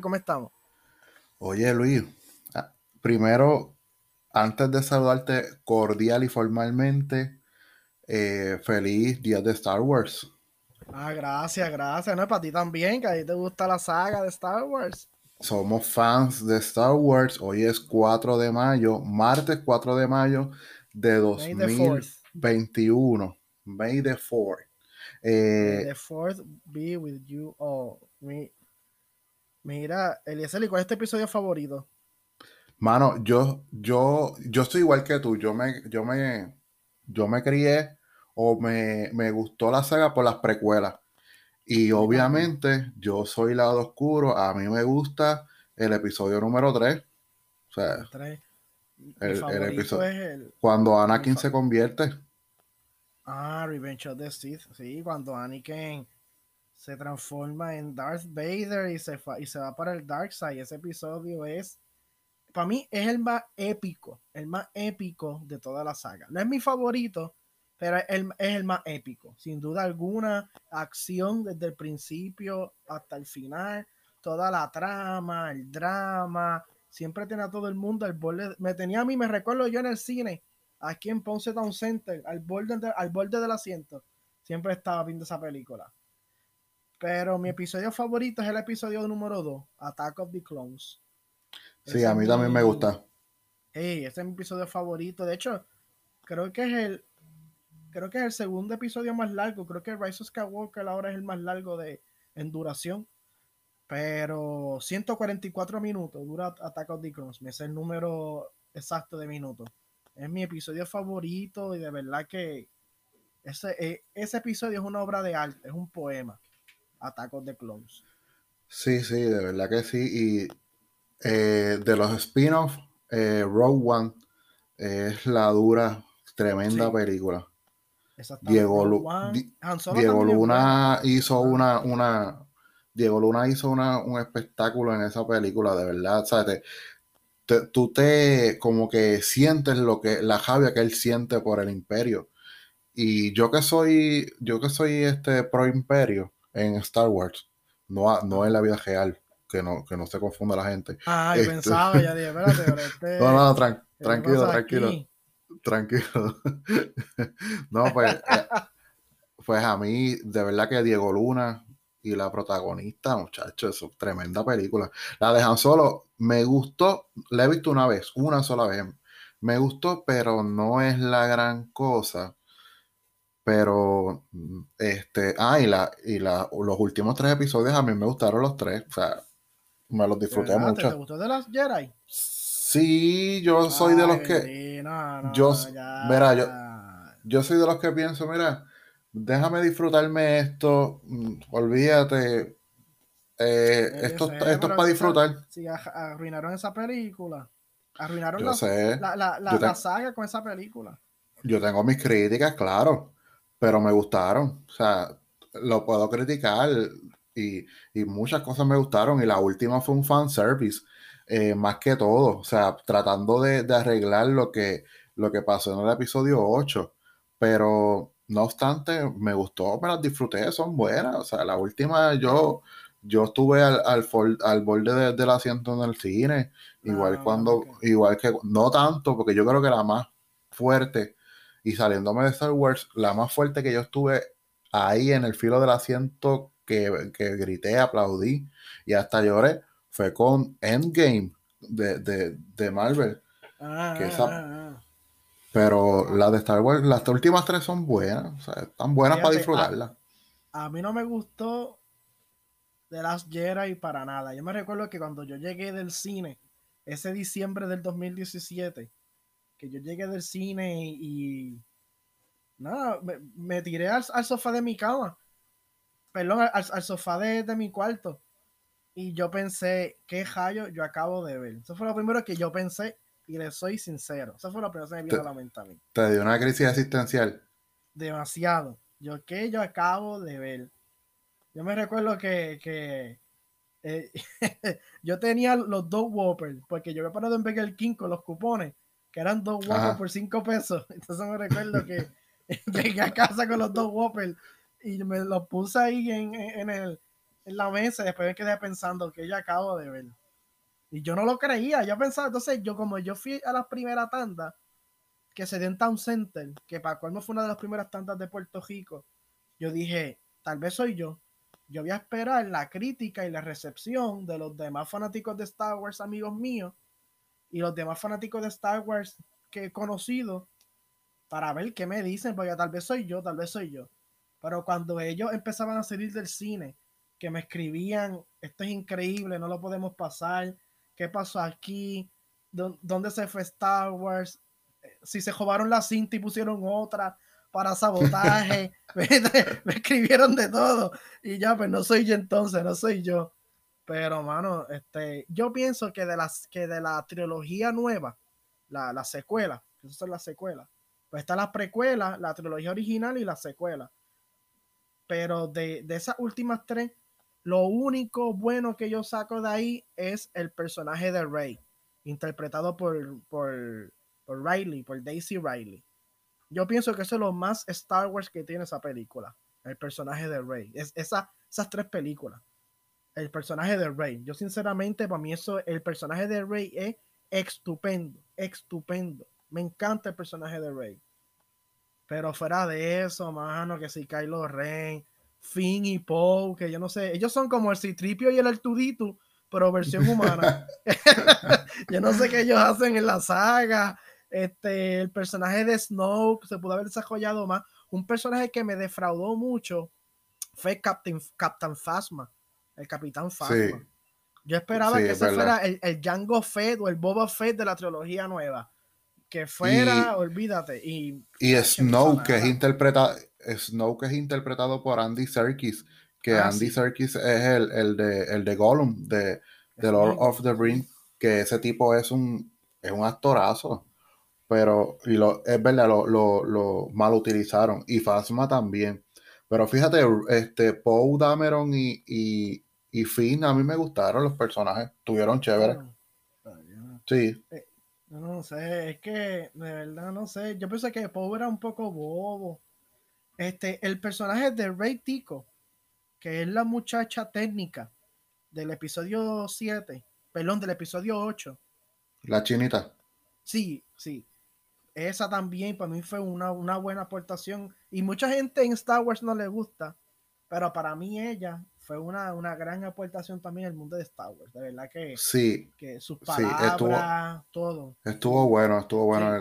¿cómo estamos? Oye, Luis, ah, primero, antes de saludarte cordial y formalmente, eh, feliz día de Star Wars. Ah, gracias, gracias. No, es para ti también, que a ti te gusta la saga de Star Wars. Somos fans de Star Wars. Hoy es 4 de mayo, martes 4 de mayo de 2021. May the 4th. May the 4th be with you all. Mira, Eliezer, ¿cuál es tu episodio favorito? Mano, yo, yo, yo estoy igual que tú. Yo me, yo me, yo me crié o me, me gustó la saga por las precuelas. Y obviamente yo soy lado oscuro, a mí me gusta el episodio número 3. O sea, el, el, episodio cuando Anakin se convierte. Ah, Revenge of the Sith, sí, cuando Anakin se transforma en Darth Vader y se, y se va para el Dark Side. Ese episodio es, para mí, es el más épico, el más épico de toda la saga. No es mi favorito, pero es el, más épico. Sin duda alguna, acción desde el principio hasta el final, toda la trama, el drama, siempre tenía a todo el mundo al borde. Me tenía a mí, me recuerdo yo en el cine, aquí en Ponce Town Center, al borde, al borde del asiento, siempre estaba viendo esa película. Pero mi episodio favorito es el episodio número 2, Attack of the Clones. Sí, a mí también me gusta. ese es mi episodio favorito. De hecho, creo que es el creo que es el segundo episodio más largo. Creo que Rise of Skywalker ahora es el más largo de en duración. Pero 144 minutos dura Attack of the Clones. Me es el número exacto de minutos. Es mi episodio favorito y de verdad que ese, eh, ese episodio es una obra de arte, es un poema. Attack of the Clones. Sí, sí, de verdad que sí. Y eh, de los spin-offs, eh, Rogue One es la dura, tremenda película. Diego, Diego Luna hizo una, una Diego Luna hizo una, un espectáculo en esa película, de verdad. ¿sabes? tú te como que sientes lo que la javia que él siente por el imperio. Y yo que soy, yo que soy este pro imperio en Star Wars, no, no en la vida real, que no, que no se confunda la gente. Ah, este pensaba, ya dije, espérate, este, No, no, tranquilo, tranquilo tranquilo. no, pues, eh, pues a mí, de verdad que Diego Luna y la protagonista, muchachos, es tremenda película. La dejan Solo me gustó, la he visto una vez, una sola vez. Me gustó, pero no es la gran cosa. Pero, este, ah, y, la, y la, los últimos tres episodios a mí me gustaron los tres. O sea, me los disfruté mucho. ¿Te gustó de las Jedi? Sí, yo soy de los que. yo, mira, yo, yo soy de los que pienso, mira, déjame disfrutarme esto, mm, olvídate. Eh, esto, esto es para disfrutar. Sí, arruinaron esa película. Arruinaron la, la, saga con esa película. Yo tengo mis críticas, claro, pero me gustaron. O sea, lo puedo criticar y, y muchas cosas me gustaron. Y la última fue un fan service eh, más que todo, o sea, tratando de, arreglar lo que, lo que pasó en el episodio 8, pero no obstante, me gustó, me las disfruté, son buenas, o sea, la última yo, yo estuve al, al, borde del asiento en el cine, igual ah, cuando, igual que, no tanto, porque yo creo que la más fuerte, y saliéndome de Star Wars, la más fuerte que yo estuve ahí en el filo del asiento, que, que grité, aplaudí y hasta lloré, fue con Endgame de, Marvel. Ah, ah, ah, pero las de Star Wars, las últimas tres son buenas, o sea, están buenas para disfrutarlas. A, mí no me gustó de las Jedi para nada. Yo me recuerdo que cuando yo llegué del cine, ese diciembre del 2017, que yo llegué del cine y, nada, me, tiré al, sofá de mi cama, perdón, al, sofá de, de mi cuarto y yo pensé, ¿qué rayo yo acabo de ver? Eso fue lo primero que yo pensé y le soy sincero. Eso fue lo primero que me vino a la mente a mí. ¿Te dio una crisis existencial? Demasiado. Yo, ¿qué yo acabo de ver? Yo me recuerdo que, eh, yo tenía los dos Whoppers, porque yo había parado en Burger King con los cupones, que eran dos Whoppers por cinco pesos. Entonces me recuerdo que llegué a casa con los dos Whoppers y me lo puse ahí en, en, el, en la mesa y después me quedé pensando que yo acabo de ver. Y yo no lo creía, yo pensaba, entonces yo como yo fui a la primera tanda que se dio en Town Center, que para cuando fue una de las primeras tandas de Puerto Rico, yo dije, tal vez soy yo. Yo voy a esperar la crítica y la recepción de los demás fanáticos de Star Wars, amigos míos, y los demás fanáticos de Star Wars que he conocido, para ver qué me dicen, porque tal vez soy yo, tal vez soy yo. Pero cuando ellos empezaban a salir del cine, que me escribían, esto es increíble, no lo podemos pasar, ¿qué pasó aquí? ¿Dónde se fue Star Wars? Si se robaron la cinta y pusieron otra para sabotaje, me, escribieron de todo y ya, pues no soy yo entonces, no soy yo. Pero, mano, este, yo pienso que de, las, que de la trilogía nueva, la, la secuela, que son las secuelas, pues está la precuela, la trilogía original y la secuela. Pero de, de esas últimas tres, lo único bueno que yo saco de ahí es el personaje de Rey, interpretado por, por, por Riley, por Daisy Riley. Yo pienso que eso es lo más Star Wars que tiene esa película, el personaje de Rey. Es, esa, esas tres películas, el personaje de Rey. Yo sinceramente, para mí eso, el personaje de Rey es estupendo, estupendo. Me encanta el personaje de Rey. Pero fuera de eso, mano, que si Kylo Ren, Finn y Poe, que yo no sé, ellos son como el Citripio y el Artudito, pero versión humana. yo no sé qué ellos hacen en la saga. Este, el personaje de Snoke se pudo haber desarrollado más. Un personaje que me defraudó mucho fue Captain, Captain Phasma, el Capitán Phasma. Yo esperaba que ese fuera el, el, Django Fett o el Boba Fett de la trilogía nueva. Que fuera, olvídate. Y, y Snoke, que es interpretado Snoke es interpretado por Andy Serkis, que ah, Andy Serkis es el, el, de, el de Gollum, de, de Lord of the Rings, que ese tipo es un, es un actorazo. Pero, y lo, es verdad, lo, lo, lo mal utilizaron. Y Phasma también. Pero fíjate, este, Poe Dameron y, y, y, Finn, a mí me gustaron los personajes. Tuvieron chévere. Sí. Eh, no sé, es que de verdad no sé. Yo pensé que Poe era un poco bobo. Este, el personaje de Rey Tico, que es la muchacha técnica del episodio 7, perdón, del episodio 8. La chinita. Sí, sí. Esa también para mí fue una, buena aportación. Y mucha gente en Star Wars no le gusta, pero para mí ella fue una, gran aportación también al mundo de Star Wars. De verdad que, sí, que sus palabras, todo. Estuvo bueno, estuvo bueno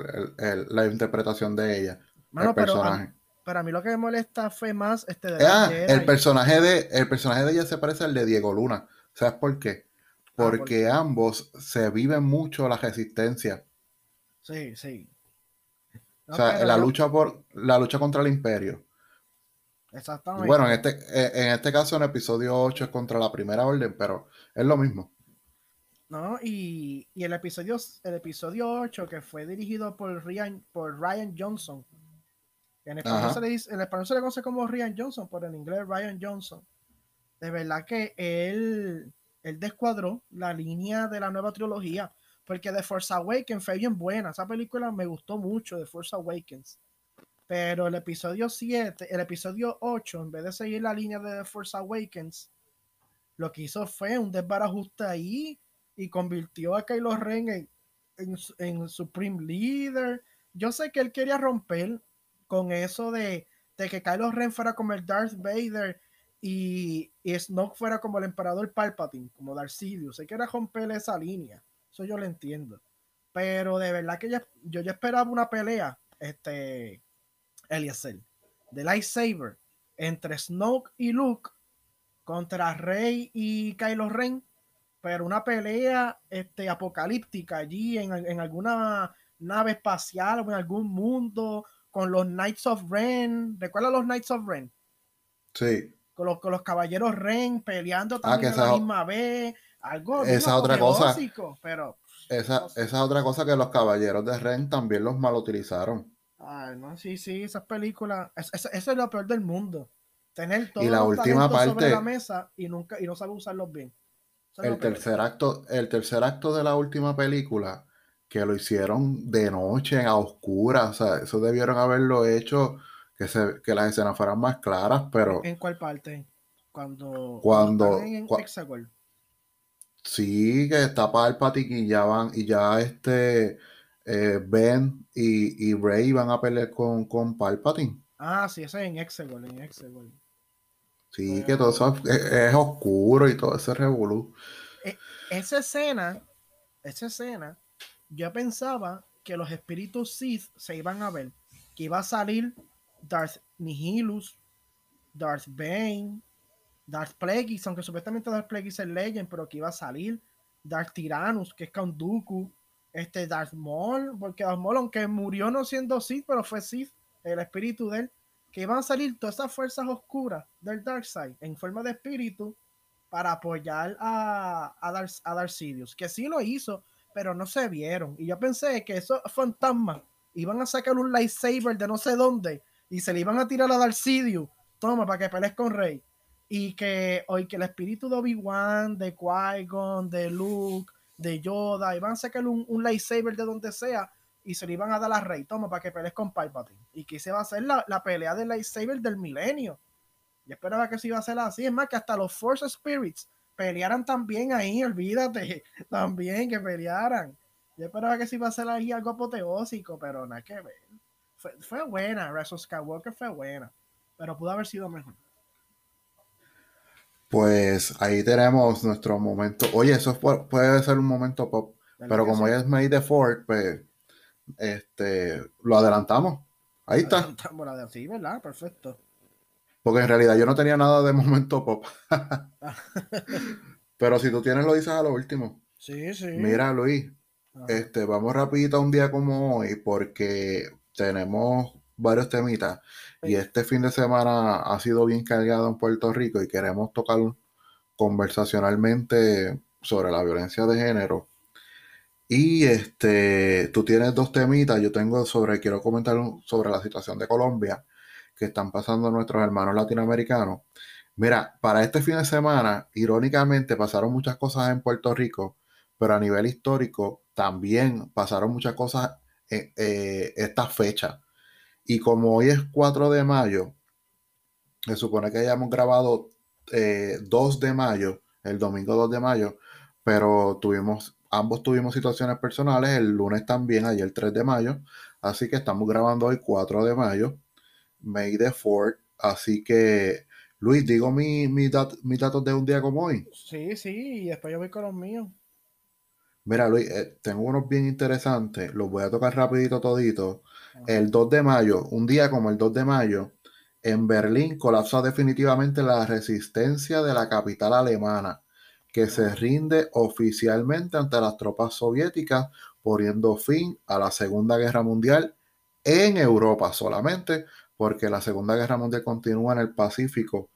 la interpretación de ella. el personaje. Para mí lo que me molesta fue más este de ah, el personaje de el personaje de ella se parece al de Diego Luna. ¿Sabes por qué? Ah, Porque ambos se viven mucho la resistencia. Sí, sí. o sea, la lucha por la lucha contra el imperio. Exactamente. Bueno, en este, eh, en este caso, en episodio 8 es contra la primera orden, pero es lo mismo. ¿no? Y, y, el episodio el episodio 8 que fue dirigido por Ryan, por Ryan Johnson, en español, se le dice, en español se le conoce como Ryan Johnson, pero en inglés Ryan Johnson. De verdad que él, él descuadró la línea de la nueva trilogía, porque The Force Awakens fue bien buena. Esa película me gustó mucho, The Force Awakens. Pero el episodio 7, el episodio 8, en vez de seguir la línea de The Force Awakens, lo que hizo fue un desbarajuste ahí y convirtió a Kylo Ren en, en, en Supreme Leader. Yo sé que él quería romper con eso de, que Kylo Ren fuera como el Darth Vader y, y Snoke fuera como el emperador Palpatine, como Darth Sidious. Se quiere romper esa línea. Eso yo lo entiendo. Pero de verdad que yo ya esperaba una pelea, este, Eliezer, de lightsaber entre Snoke y Luke contra Rey y Kylo Ren, pero una pelea este, apocalíptica allí en, en alguna nave espacial o en algún mundo con los Knights of Ren. ¿Recuerda los Knights of Ren? Sí. Con los, con los caballeros Ren peleando ah, también a la misma vez. Algo esa otra cosa. Pero, esa, esa es otra cosa que los caballeros de Ren también los mal utilizaron. Ay, no, sí, sí, esas películas. Eso es, lo peor del mundo. Tener todo y la última parte, sobre la mesa y nunca y no saber usarlos bien. el tercer acto, el tercer acto de la última película que lo hicieron de noche, a oscuras, o sea, eso debieron haberlo hecho que, se, que las escenas fueran más claras, pero... ¿En cuál parte? Cuando... Cuando... en cua- sí, que está Palpatine y ya van, y ya este eh, Ben y, y Rey van a pelear con, con Palpatine. Ah, sí, ese es en Exegol, en Exegol. Sí, que todo eso es, es oscuro y todo ese revolú. Esa escena, esa escena, yo pensaba que los espíritus Sith se iban a ver, que iba a salir Darth Nihilus, Darth Bane, Darth Plagueis, aunque supuestamente Darth Plagueis es Legend, pero que iba a salir Darth Tyrannus, que es Count Dooku, este Darth Maul, porque Darth Maul, aunque murió no siendo Sith, pero fue Sith, el espíritu de él, que iban a salir todas esas fuerzas oscuras del Darkseid en forma de espíritu para apoyar a, a, Darth, a Darth Sidious, que sí lo hizo, pero no se vieron. Y yo pensé que esos fantasmas iban a sacar un lightsaber de no sé dónde y se le iban a tirar a Darth Sidious, toma, para que pelees con Rey. Y que hoy que el espíritu de Obi-Wan, de Qui-Gon, de Luke, de Yoda, iban a sacar un, un lightsaber de donde sea y se le iban a dar a Rey, toma, para que pelees con Palpatine. Y que se va a hacer la, la pelea del lightsaber del milenio. Yo esperaba que se iba a hacer así. Es más, que hasta los Force Spirits pelearan también ahí, olvídate. También que pelearan. Yo esperaba que se iba a hacer ahí algo apoteósico, pero nada que ver. Fue, fue buena, of Skywalker fue buena. Pero pudo haber sido mejor. Pues ahí tenemos nuestro momento. Oye, eso puede ser un momento pop. Pero como ya es May the Fourth, pues este, lo adelantamos. Ahí está. Adelantamos la de así, ¿verdad? Perfecto. Porque en realidad yo no tenía nada de momento pop. Pero si tú tienes, lo dices a lo último. Sí, sí. Mira, Luis, este, vamos rapidito a un día como hoy porque tenemos varios temitas y este fin de semana ha sido bien cargado en Puerto Rico y queremos tocar conversacionalmente sobre la violencia de género. Y este, tú tienes dos temitas, yo tengo sobre, quiero comentar sobre la situación de Colombia que están pasando nuestros hermanos latinoamericanos. Mira, para este fin de semana, irónicamente, pasaron muchas cosas en Puerto Rico, pero a nivel histórico también pasaron muchas cosas en eh, esta fecha. Y como hoy es 4 de mayo, se supone que hayamos grabado 2 eh, de mayo, el domingo 2 de mayo, pero tuvimos, ambos tuvimos situaciones personales, el lunes también, ayer 3 de mayo, así que estamos grabando hoy 4 de mayo. May the Fourth. Así que, Luis, digo mis mi datos de un día como hoy. Sí, sí, y después yo voy con los míos. Mira, Luis, eh, tengo unos bien interesantes. Los voy a tocar rapidito todito. El 2 de mayo, un día como el 2 de mayo, en Berlín colapsa definitivamente la resistencia de la capital alemana, que se rinde oficialmente ante las tropas soviéticas, poniendo fin a la Segunda Guerra Mundial en Europa solamente, porque la Segunda Guerra Mundial continúa en el Pacífico,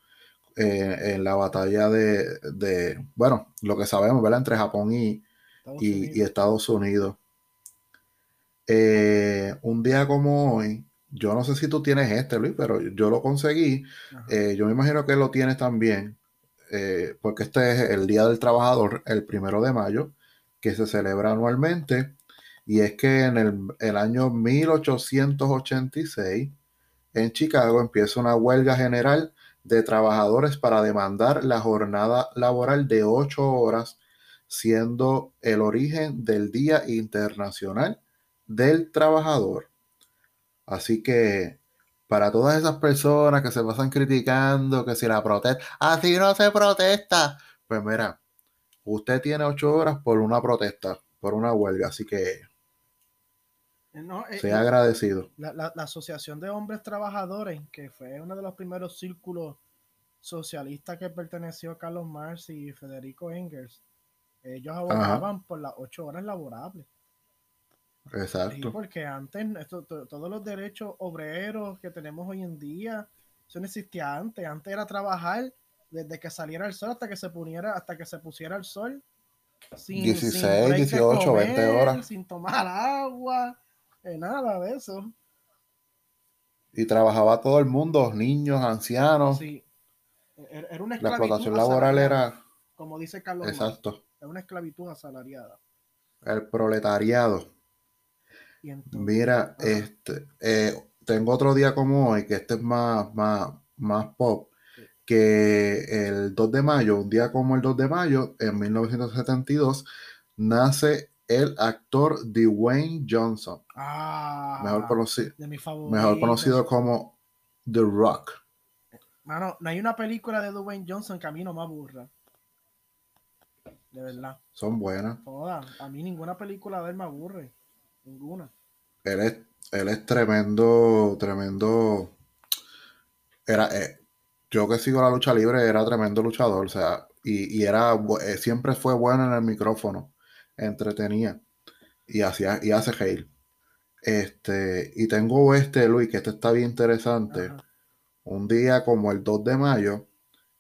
eh, en la batalla de, bueno, lo que sabemos, ¿verdad? Entre Japón y Estados Unidos. Eh, un día como hoy, yo no sé si tú tienes este, Luis, pero yo lo conseguí. Eh, yo me imagino que lo tienes también, porque este es el Día del Trabajador, el primero de mayo, que se celebra anualmente. Y es que en el, el año 1886, en Chicago empieza una huelga general de trabajadores para demandar la jornada laboral de ocho horas, siendo el origen del Día Internacional del Trabajador. Así que para todas esas personas que se pasan criticando que si la protesta, así no se protesta, pues mira, usted tiene ocho horas por una protesta, por una huelga, así que no, eh, sea agradecido. La, Asociación de Hombres Trabajadores, que fue uno de los primeros círculos socialistas que perteneció a Carlos Marx y Federico Engels, ellos abogaban por las ocho horas laborables. Exacto. porque antes todos los derechos obreros que tenemos hoy en día, eso no existía antes. Antes era trabajar desde que saliera el sol hasta que se poniera, hasta que se pusiera el sol. Sin, 16, 18, 20 horas. Sin tomar agua nada de eso. Y trabajaba todo el mundo, niños, ancianos. Sí. Era una La explotación laboral era. Como dice Carlos. Exacto. Era una esclavitud asalariada. El proletariado. Mira, este, eh, tengo otro día como hoy, que este es más, más, más pop, que el 2 de mayo, un día como el 2 de mayo, en 1972, nace el actor Dwayne Johnson, Ah, mejor, conoci- de mis favoritos. mejor conocido como The Rock. Mano, no hay una película de Dwayne Johnson que a mí no me aburra. De verdad. Son buenas. Todas. A mí ninguna película de él me aburre. Ninguna. Él es, él es tremendo, tremendo. Era, eh, yo que sigo la lucha libre, era tremendo luchador, o sea, y, y era, eh, siempre fue bueno en el micrófono, entretenía y hacía, y hace reír. Este, y tengo este, Luis, que este está bien interesante. Ajá. Un día como el 2 de mayo,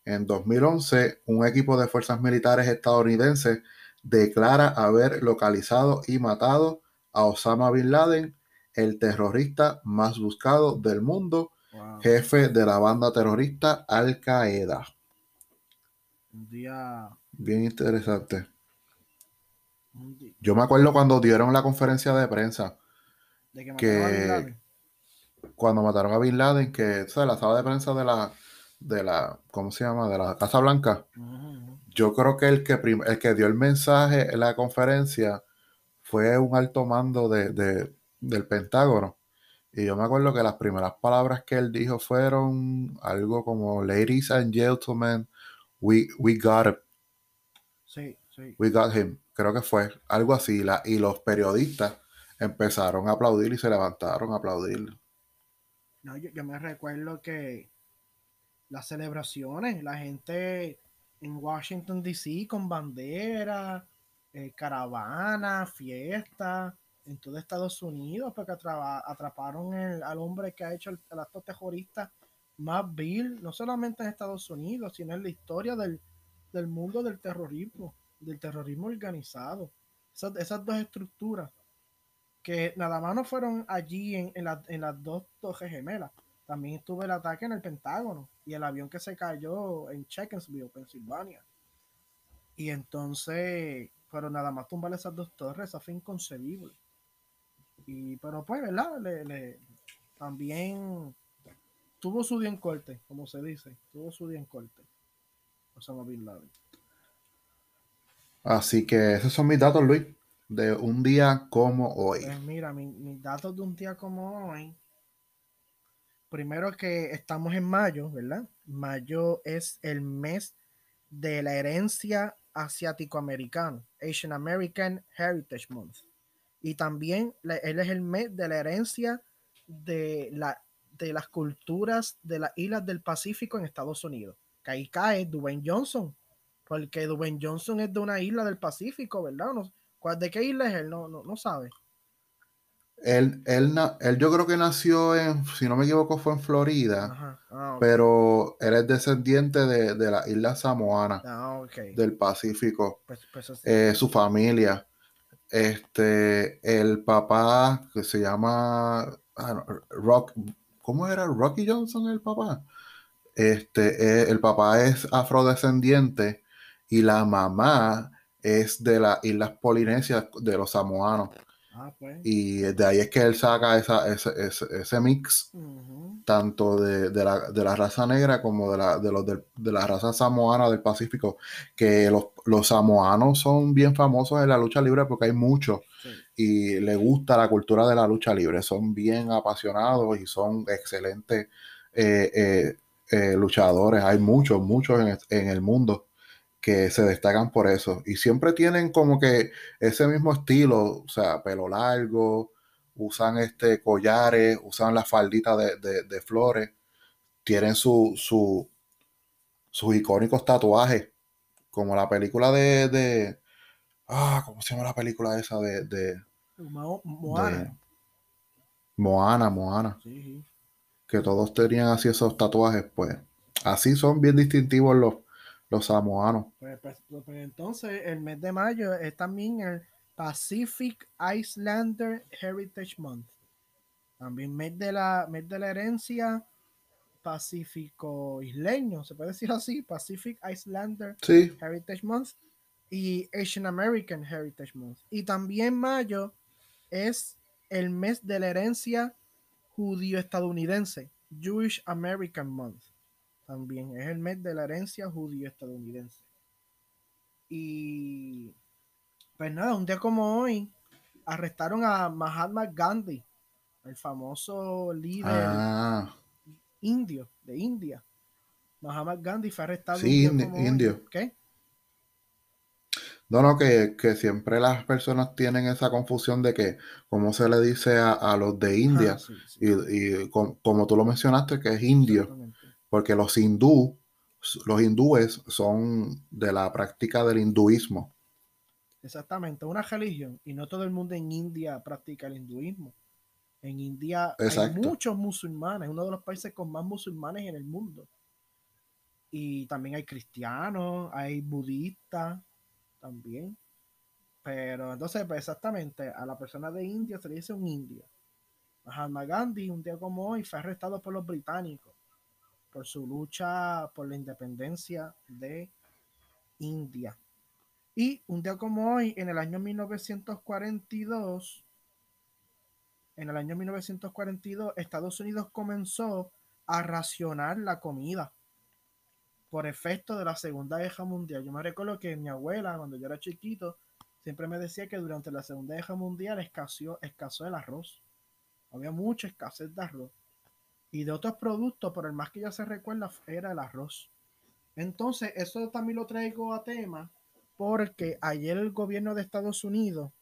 en 2011, un equipo de fuerzas militares estadounidenses declara haber localizado y matado a Osama Bin Laden, el terrorista más buscado del mundo, Wow. jefe de la banda terrorista Al Qaeda. Un día. Bien interesante. un Yo me acuerdo cuando dieron la conferencia de prensa, de que Que- a Bin Laden. cuando mataron a Bin Laden, que o sea, la sala de prensa de la, de la, ¿cómo se llama? De la Casa Blanca. Yo creo que el que, el que dio el mensaje en la conferencia fue un alto mando de, de- del Pentágono. Y yo me acuerdo que las primeras palabras que él dijo fueron algo como, Ladies and gentlemen, we, we got Sí, sí. we got him. Creo que fue algo así. La, y los periodistas empezaron a aplaudir y se levantaron a aplaudir. No, yo, yo me recuerdo que las celebraciones, la gente en Washington DC con bandera, eh, caravana, fiesta, en todo Estados Unidos, porque atrapa- atraparon al hombre que ha hecho el, el acto terrorista más vil, no solamente en Estados Unidos, sino en la historia del, del mundo del terrorismo, del terrorismo organizado. Esas, esas dos estructuras que nada más no fueron allí en, en, en las dos torres gemelas. También estuvo el ataque en el Pentágono y el avión que se cayó en Checkensville, Pensilvania. Y entonces, pero nada más tumbar esas dos torres, eso fue inconcebible. Y, pero pues, ¿verdad? Le, le- también tuvo su día en corte, como se dice, tuvo su día en corte. Osama Bin Laden. Así que esos son mis datos, Luis, de un día como hoy. Pues mira, mi- mis datos de un día como hoy. Primero que estamos en mayo, ¿verdad? Mayo es el mes de la herencia asiático-americana, Asian American Heritage Month. Y también él es el mes de la herencia de, la, de las culturas de las islas del Pacífico en Estados Unidos. Que ahí cae Dwayne Johnson, porque Dwayne Johnson es de una isla del Pacífico, ¿verdad? No- ¿cuál- ¿De qué isla es él? No, no, no sabe. Él, él, yo creo que nació en, si no me equivoco, fue en Florida, Ajá. Ah, pero él es descendiente de, de la isla Samoana Ah, del Pacífico. Pues, pues así. Eh, su familia. Este, el papá que se llama ah, Rock, ¿cómo era? Rocky Johnson el papá. Este, eh, el papá es afrodescendiente y la mamá es de las islas polinesias de los samoanos. Ah, pues. Y de ahí es que él saca esa, ese, ese, ese mix tanto de, de la, de la raza negra como de la, de los de la raza samoana del Pacífico, que los, los samoanos son bien famosos en la lucha libre porque hay muchos Sí. y le gusta la cultura de la lucha libre, son bien apasionados y son excelentes eh, eh, eh, luchadores, hay muchos, muchos en, en el mundo que se destacan por eso y siempre tienen como que ese mismo estilo, o sea, pelo largo, usan este collares, usan las falditas de, de- de flores, tienen su, su- sus icónicos tatuajes, como la película de, de- ah, ¿cómo se llama la película esa de, de- Mo- Moana. Moana, Moana? Sí, sí. Que todos tenían así esos tatuajes, pues así son bien distintivos los, los samoanos. Pues, pues- pues entonces el mes de mayo es también el Pacific Islander Heritage Month. También mes de la, mes de la herencia pacífico isleño, se puede decir así, Pacific Islander Sí, Heritage Month y Asian American Heritage Month. Y también mayo es el mes de la herencia judío estadounidense, Jewish American Month. También es el mes de la herencia judío estadounidense. Y pues nada, un día como hoy arrestaron a Mahatma Gandhi, el famoso líder Ah, indio de India. Mahatma Gandhi fue arrestado. Sí, un día indi- como hoy. indio. ¿Qué? no, no, que, que siempre las personas tienen esa confusión de que, ¿cómo se le dice a, a los de India? Ah, sí, sí, Y, y com- como tú lo mencionaste, que es indio. Porque los hindú, los hindúes son de la práctica del hinduismo. Exactamente, una religión. Y no todo el mundo en India practica el hinduismo. En India Exacto. hay muchos musulmanes, uno de los países con más musulmanes en el mundo. Y también hay cristianos, hay budistas también. Pero entonces, pues exactamente, a la persona de India se le dice un indio. Mahatma Gandhi, un día como hoy, fue arrestado por los británicos por su lucha por la independencia de India. Y un día como hoy, en el año 1942, en el año 1942, Estados Unidos comenzó a racionar la comida por efecto de la Segunda Guerra Mundial. Yo me recuerdo que mi abuela, cuando yo era chiquito, siempre me decía que durante la Segunda Guerra Mundial escaseó, escaseó el arroz. Había mucha escasez de arroz. Y de otros productos, por el más que ya se recuerda, era el arroz. Entonces, eso también lo traigo a tema porque ayer el gobierno de Estados Unidos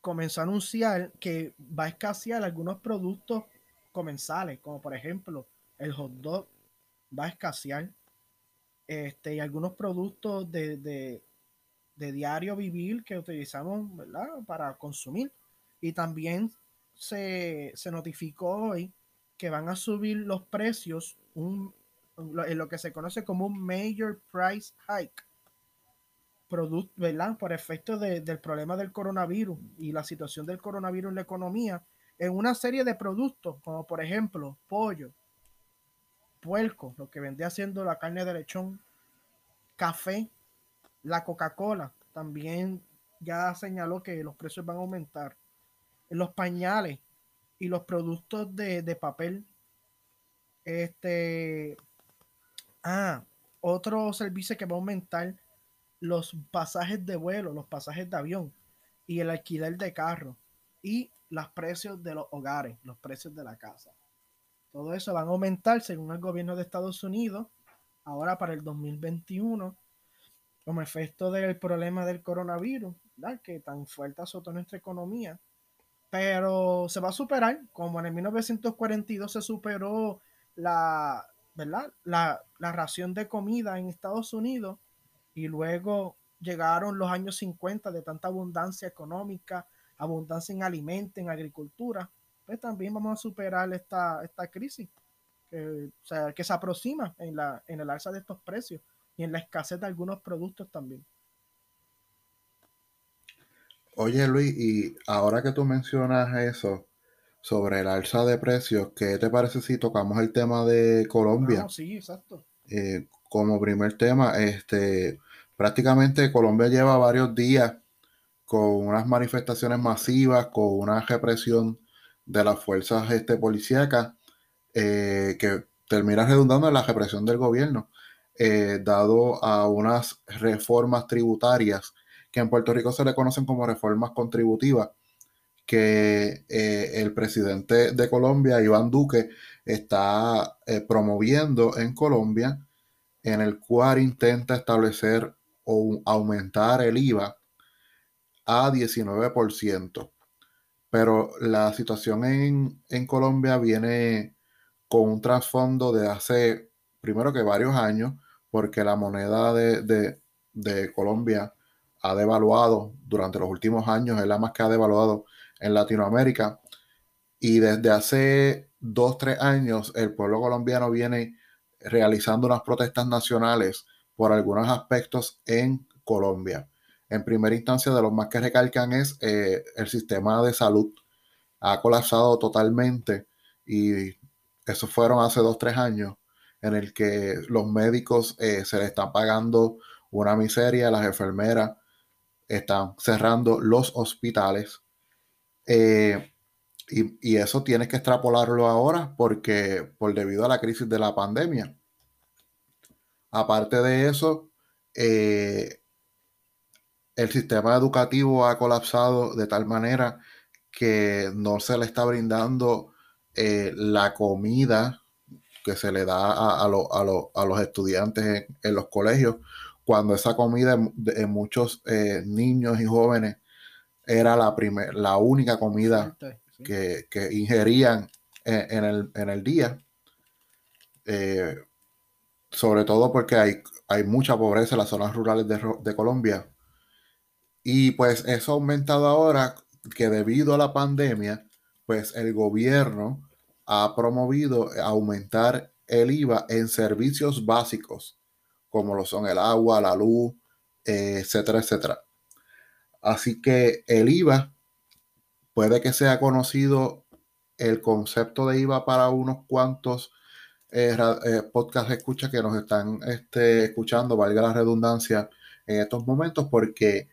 comenzó a anunciar que va a escasear algunos productos comensales, como por ejemplo el hot dog va a escasear, este, y algunos productos de, de, de diario vivir que utilizamos ¿verdad? para consumir. Y también se, se notificó hoy que van a subir los precios un, en lo que se conoce como un major price hike producto, ¿verdad? Por efecto de, del problema del coronavirus y la situación del coronavirus en la economía, en una serie de productos, como por ejemplo pollo, puerco, lo que vendría siendo la carne de lechón, café, la Coca-Cola, también ya señaló que los precios van a aumentar. Los pañales y los productos de, de papel. Este. Ah, otro servicio que va a aumentar los pasajes de vuelo, los pasajes de avión y el alquiler de carro y los precios de los hogares, los precios de la casa. Todo eso van a aumentar según el gobierno de Estados Unidos ahora para el 2021 como efecto del problema del coronavirus, ¿verdad? que tan fuerte azotó nuestra economía. Pero se va a superar, como en el 1942 se superó la, ¿verdad? La, la ración de comida en Estados Unidos y luego llegaron los años 50 de tanta abundancia económica, abundancia en alimentos, en agricultura, pues también vamos a superar esta, esta crisis que, que se aproxima en, la, en el alza de estos precios y en la escasez de algunos productos también. Oye Luis, y ahora que tú mencionas eso sobre el alza de precios, ¿qué te parece si tocamos el tema de Colombia? Ah, sí, exacto. Eh, como primer tema, este, prácticamente Colombia lleva varios días con unas manifestaciones masivas, con una represión de las fuerzas este, policíacas, eh, que termina redundando en la represión del gobierno, eh, dado a unas reformas tributarias en Puerto Rico se le conocen como reformas contributivas, que eh, el presidente de Colombia, Iván Duque, está eh, promoviendo en Colombia, en el cual intenta establecer o aumentar el IVA a 19%. Pero la situación en, Colombia viene con un trasfondo de hace, primero que varios años, porque la moneda de, Colombia ha devaluado durante los últimos años, es la más que ha devaluado en Latinoamérica. Y desde hace dos, tres años, el pueblo colombiano viene realizando unas protestas nacionales por algunos aspectos en Colombia. En primera instancia, de los más que recalcan es eh, el sistema de salud ha colapsado totalmente y eso fueron hace dos, tres años en el que los médicos eh, se le están pagando una miseria, las enfermeras están cerrando los hospitales. Eh, Y, eso tienes que extrapolarlo ahora porque por debido a la crisis de la pandemia. Aparte de eso, eh, el sistema educativo ha colapsado de tal manera que no se le está brindando eh, la comida que se le da a, a, los estudiantes en, los colegios, cuando esa comida en, muchos eh, niños y jóvenes era la, primer, la única comida que, ingerían en, el, día. Eh, sobre todo porque hay, hay, mucha pobreza en las zonas rurales de, de Colombia. Y pues eso ha aumentado ahora que debido a la pandemia, pues el gobierno ha promovido aumentar el IVA en servicios básicos, como lo son el agua, la luz, etcétera, etcétera. Así que el IVA puede que sea conocido el concepto de IVA para unos cuantos eh, eh, podcast escucha que nos están este, escuchando, valga la redundancia, en estos momentos, porque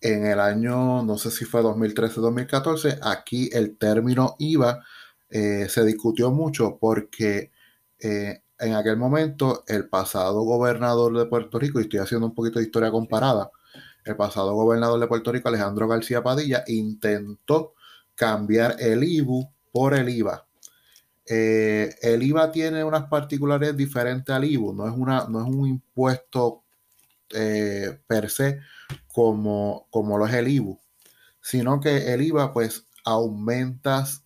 en el año, no sé si fue 2013-2014, aquí el término IVA eh, se discutió mucho porque eh, en aquel momento el pasado gobernador de Puerto Rico, y estoy haciendo un poquito de historia comparada, el pasado gobernador de Puerto Rico, Alejandro García Padilla, intentó cambiar el IBU por el IVA. Eh, el IVA tiene unas particularidades diferentes al IBU, no es, una, no es un impuesto per se como, como lo es el IBU, sino que el IVA pues aumentas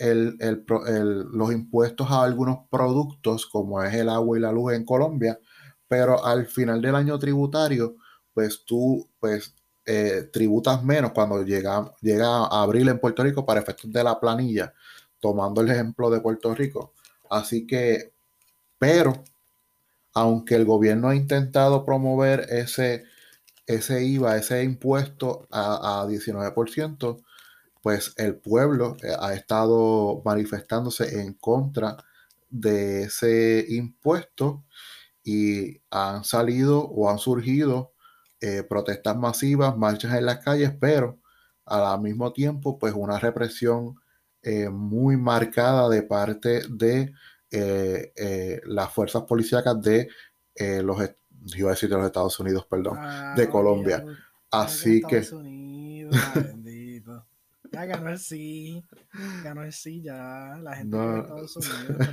los impuestos a algunos productos, como es el agua y la luz en Colombia, pero al final del año tributario, pues tú pues, eh, tributas menos cuando llega, llega abril en Puerto Rico para efectos de la planilla, tomando el ejemplo de Puerto Rico. Así que, pero, aunque el gobierno ha intentado promover ese, ese IVA, ese impuesto a, a 19%, pues el pueblo eh, ha estado manifestándose en contra de ese impuesto y han salido o han surgido eh, protestas masivas, marchas en las calles, pero al mismo tiempo pues una represión eh, muy marcada de parte de las fuerzas policíacas de los, iba a decir de los Estados Unidos, perdón, de ah, Colombia. Así que... Ya ganó el sí. Ganó el sí ya. La gente de Estados Unidos,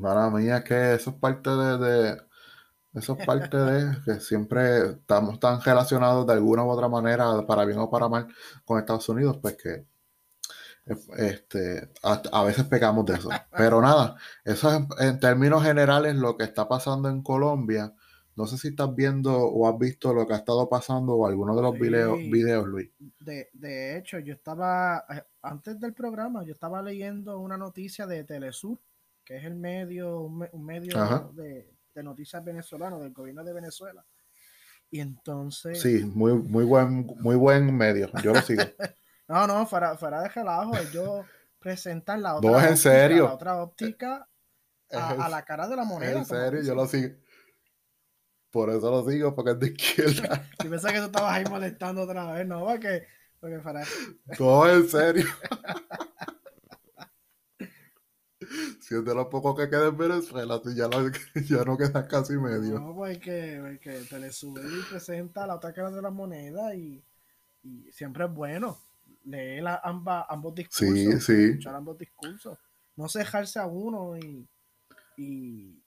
Para mí es que eso es parte de, eso es parte de que siempre estamos tan relacionados de alguna u otra manera, para bien o para mal, con Estados Unidos, pues que este, a, veces pecamos de eso. Pero nada, eso es en términos generales lo que está pasando en Colombia. No sé si estás viendo o has visto lo que ha estado pasando o alguno de los videos, Luis. De, hecho, yo estaba, eh, antes del programa, yo estaba leyendo una noticia de Telesur, que es el medio, un, medio de, noticias venezolano, del gobierno de Venezuela. Y entonces... Sí, muy, muy, buen, muy buen medio, yo lo sigo. no, no, fuera, fuera de relajo, ellos presentan la otra, no, es en serio. La otra óptica a, la cara de la moneda. En serio, yo lo sigo. Por eso lo digo, porque es de izquierda. Yo pensaba que tú estabas ahí molestando otra vez, ¿no? Porque, porque para... Todo en serio. si es de lo poco que queda en Venezuela, tú ya, ya no quedas casi medio. No, porque, porque Telesur y presenta la otra cara de la moneda y, y siempre es bueno leer la, ambos discursos. Sí, sí. Escuchar ambos discursos. No cejarse a uno y, y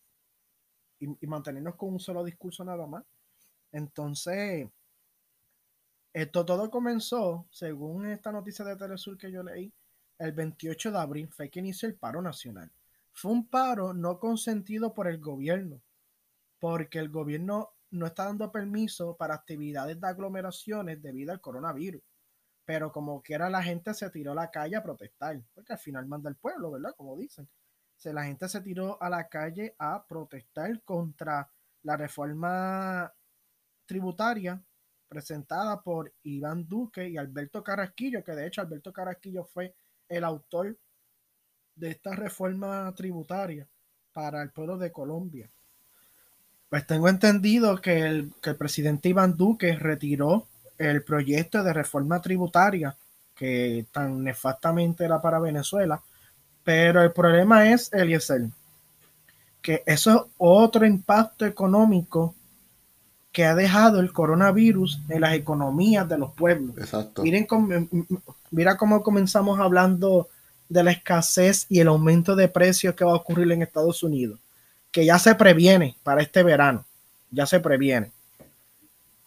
y, mantenernos con un solo discurso nada más. Entonces, esto todo comenzó, según esta noticia de Telesur que yo leí, el 28 de abril fue que inició el paro nacional. Fue un paro no consentido por el gobierno, porque el gobierno no está dando permiso para actividades de aglomeraciones debido al coronavirus. Pero como quiera la gente se tiró a la calle a protestar, porque al final manda el pueblo, ¿verdad? Como dicen la gente se tiró a la calle a protestar contra la reforma tributaria presentada por Iván Duque y Alberto Carrasquillo, que de hecho Alberto Carrasquillo fue el autor de esta reforma tributaria para el pueblo de Colombia. Pues tengo entendido que el, que el presidente Iván Duque retiró el proyecto de reforma tributaria que tan nefastamente era para Venezuela. Pero el problema es, Eliezer, que eso es otro impacto económico que ha dejado el coronavirus en las economías de los pueblos. Exacto. Miren cómo, mira cómo comenzamos hablando de la escasez y el aumento de precios que va a ocurrir en Estados Unidos, que ya se previene para este verano, ya se previene.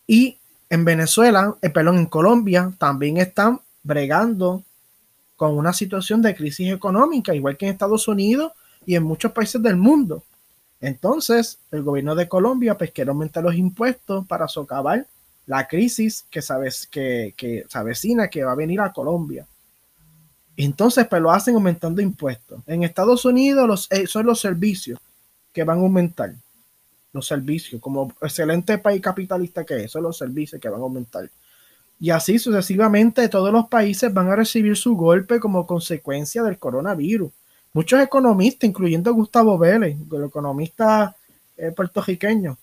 Y en Venezuela, el eh, pelón en Colombia, también están bregando con una situación de crisis económica, igual que en Estados Unidos y en muchos países del mundo. Entonces, el gobierno de Colombia pues quiere aumentar los impuestos para socavar la crisis que, sabes, que, que se avecina, que va a venir a Colombia. Entonces, pues lo hacen aumentando impuestos. En Estados Unidos los, eh, son los servicios que van a aumentar. Los servicios, como excelente país capitalista que es, son los servicios que van a aumentar. Y así sucesivamente todos los países van a recibir su golpe como consecuencia del coronavirus. Muchos economistas, incluyendo Gustavo Vélez, el economista eh, puertorriqueño,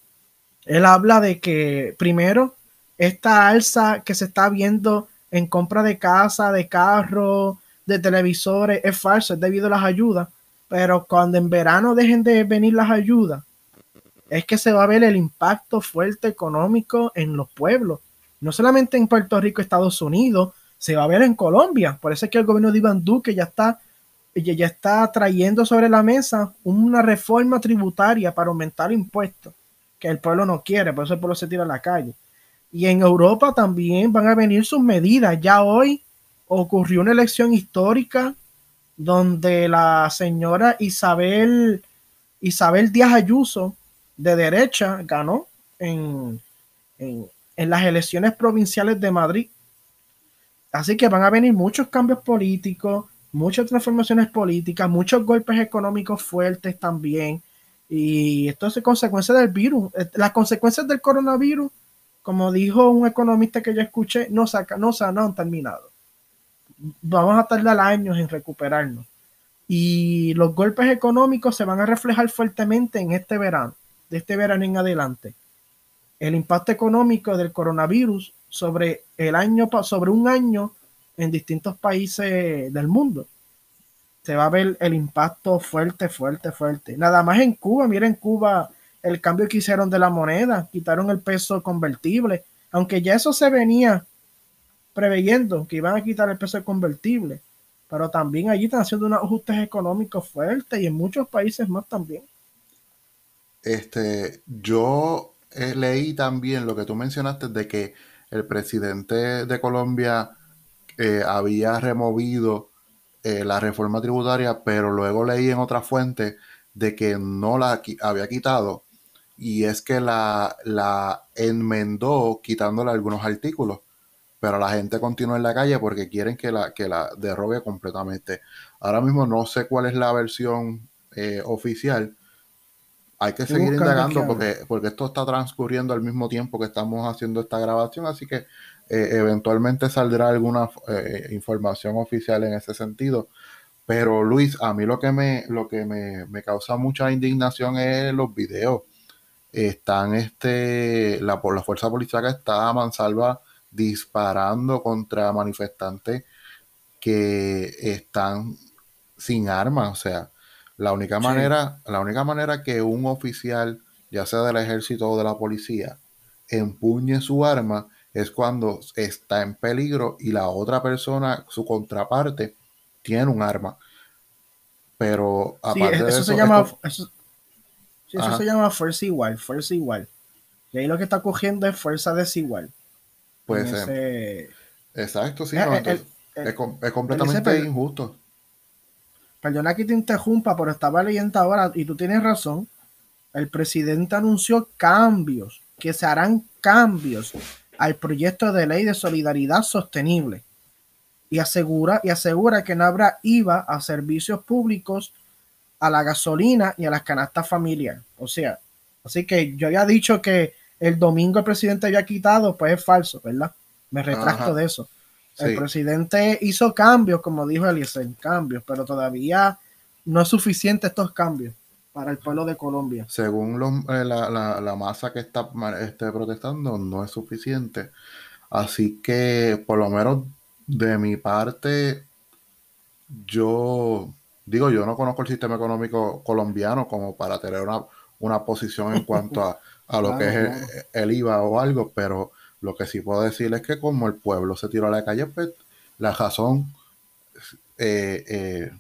él habla de que primero esta alza que se está viendo en compra de casa, de carros, de televisores es falso, es debido a las ayudas, pero cuando en verano dejen de venir las ayudas, es que se va a ver el impacto fuerte económico en los pueblos, no solamente en Puerto Rico, Estados Unidos, se va a ver en Colombia. Por eso es que el gobierno de Iván Duque ya está ya está trayendo sobre la mesa una reforma tributaria para aumentar impuestos, que el pueblo no quiere, por eso el pueblo se tira a la calle. Y en Europa también van a venir sus medidas. Ya hoy ocurrió una elección histórica donde la señora Isabel, Isabel Díaz Ayuso, de derecha, ganó en, en, en las elecciones provinciales de Madrid. Así que van a venir muchos cambios políticos, muchas transformaciones políticas, muchos golpes económicos fuertes también. Y esto es consecuencia del virus. Eh, las consecuencias del coronavirus, como dijo un economista que yo escuché, no, saca, no, no han terminado. Vamos a tardar años en recuperarnos. Y los golpes económicos se van a reflejar fuertemente en este verano, de este verano en adelante. El impacto económico del coronavirus sobre el año, sobre un año en distintos países del mundo. Se va a ver el impacto fuerte, fuerte, fuerte. Nada más en Cuba, miren Cuba, el cambio que hicieron de la moneda, quitaron el peso convertible, aunque ya eso se venía preveyendo que iban a quitar el peso convertible, pero también allí están haciendo unos ajustes económicos fuertes y en muchos países más también. Este, yo eh, leí también lo que tú mencionaste de que el presidente de Colombia eh, había removido eh, la reforma tributaria, pero luego leí en otra fuente de que no la había quitado y es que la, la enmendó quitándole algunos artículos, pero la gente continúa en la calle porque quieren que la, que la derrobe completamente. Ahora mismo no sé cuál es la versión oficial. Hay que seguir indagando porque, porque esto está transcurriendo al mismo tiempo que estamos haciendo esta grabación, así que eh, eventualmente saldrá alguna eh, información oficial en ese sentido. Pero Luis, a mí lo que me, lo que me, causa mucha indignación es los videos. Están este, la, la fuerza policial está a mansalva disparando contra manifestantes que están sin armas. O sea, la única manera, la única manera que un oficial, ya sea del ejército o de la policía, empuñe su arma es cuando está en peligro y la otra persona, su contraparte, tiene un arma. Pero aparte eso de eso, se llama, eso, se llama fuerza igual, fuerza igual. Y ahí lo que está cogiendo es fuerza desigual. Pues exacto, sí, eh, es, completamente injusto. Perdona que te interrumpa, pero estaba leyendo ahora y tú tienes razón. El presidente anunció cambios, que se harán cambios al proyecto de ley de solidaridad sostenible y asegura, y asegura que no habrá IVA a servicios públicos, a la gasolina y a las canastas familiares. O sea, así que yo había dicho que el domingo el presidente había quitado, pues es falso, ¿verdad? Me retracto de eso. El presidente hizo cambios, como dijo Eliezer, cambios, pero todavía no es suficiente estos cambios para el pueblo de Colombia. Según eh, la, masa que está este, protestando, no es suficiente. Así que por lo menos De mi parte, yo digo, yo no conozco el sistema económico colombiano como para tener una, posición en cuanto a, lo que es el, IVA o algo, pero lo que sí puedo decir es que como el pueblo se tiró a la calle, pues la razón eh, eh,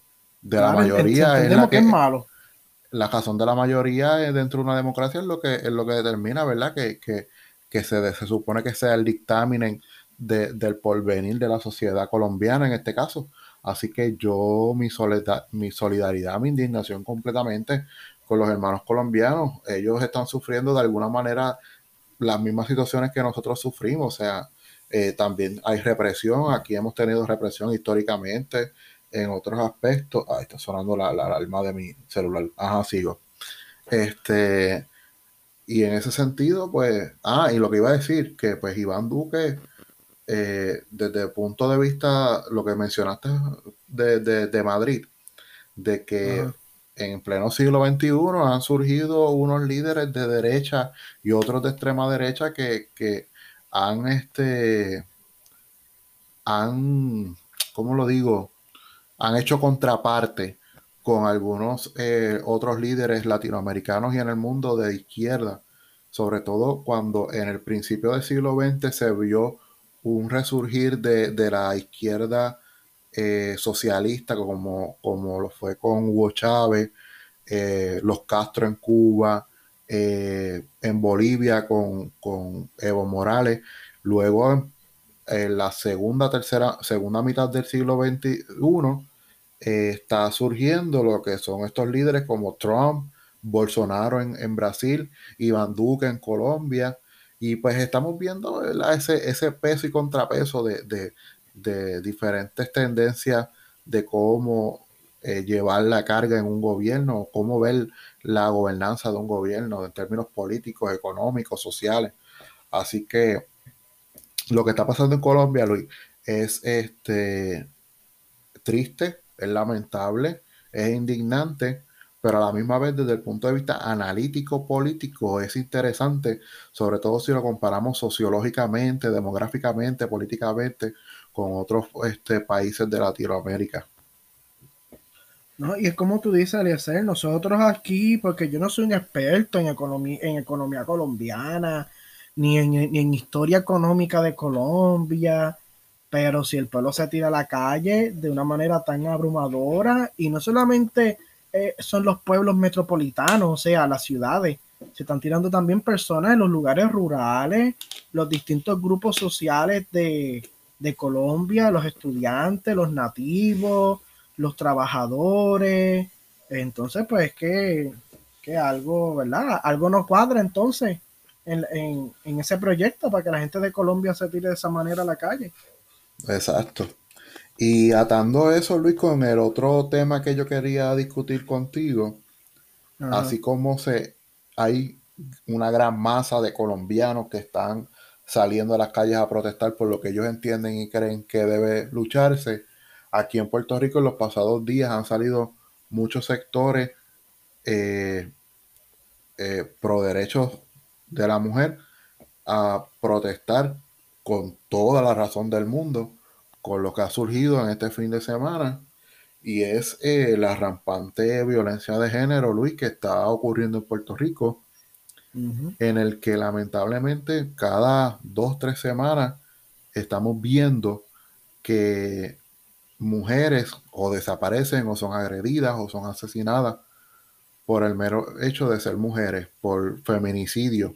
de la mayoría es la que, es malo. La razón de la mayoría dentro de una democracia es lo que es lo que determina, ¿verdad? Que, que, se, se, supone que sea el dictamen del porvenir de la sociedad colombiana en este caso. Así que yo mi, mi solidaridad, mi indignación completamente con los hermanos colombianos. Ellos están sufriendo de alguna manera las mismas situaciones que nosotros sufrimos. O sea, eh, también hay represión. Aquí hemos tenido represión históricamente en otros aspectos. Ah, está sonando la, la alarma de mi celular. Ajá, sigo. Este, y en ese sentido, pues, ah, y lo que iba a decir, que pues Iván Duque eh, desde el punto de vista, lo que mencionaste de, Madrid, de que en pleno siglo XXI han surgido unos líderes de derecha y otros de extrema derecha que, han, este, han, ¿cómo lo digo? Han hecho contraparte con algunos eh, otros líderes latinoamericanos y en el mundo de izquierda, sobre todo cuando en el principio del siglo XX se vio un resurgir de, la izquierda eh, socialista, como, como lo fue con Hugo Chávez, eh, los Castro en Cuba, eh, en Bolivia con, Evo Morales, luego en, la segunda, tercera, segunda mitad del siglo XXI está surgiendo lo que son estos líderes como Trump, Bolsonaro en, en Brasil, Iván Duque en Colombia, y pues estamos viendo ese, ese peso y contrapeso de, diferentes tendencias de cómo eh, llevar la carga en un gobierno, cómo ver la gobernanza de un gobierno en términos políticos, económicos, sociales. Así que lo que está pasando en Colombia, Luis, es este triste, es lamentable, es indignante, pero a la misma vez desde el punto de vista analítico político es interesante, sobre todo si lo comparamos sociológicamente, demográficamente, políticamente con otros este, países de Latinoamérica. No, y es como tú dices, Eliezer, nosotros aquí, porque yo no soy un experto en economía, en economía colombiana, ni en, historia económica de Colombia, pero si el pueblo se tira a la calle de una manera tan abrumadora, y no solamente eh, son los pueblos metropolitanos, o sea, las ciudades. Se están tirando también personas en los lugares rurales, los distintos grupos sociales de, Colombia, los estudiantes, los nativos, los trabajadores. Entonces, pues que, que algo, ¿verdad? Algo no cuadra entonces en, en, en, ese proyecto para que la gente de Colombia se tire de esa manera a la calle. Exacto. Y atando eso, Luis, con el otro tema que yo quería discutir contigo, así como se hay una gran masa de colombianos que están saliendo a las calles a protestar por lo que ellos entienden y creen que debe lucharse. Aquí en Puerto Rico en los pasados días han salido muchos sectores eh, eh, pro derechos de la mujer a protestar con toda la razón del mundo con lo que ha surgido en este fin de semana y es eh, la rampante violencia de género, Luis, que está ocurriendo en Puerto Rico, en el que lamentablemente cada dos, tres semanas estamos viendo que mujeres o desaparecen o son agredidas o son asesinadas por el mero hecho de ser mujeres, por feminicidio.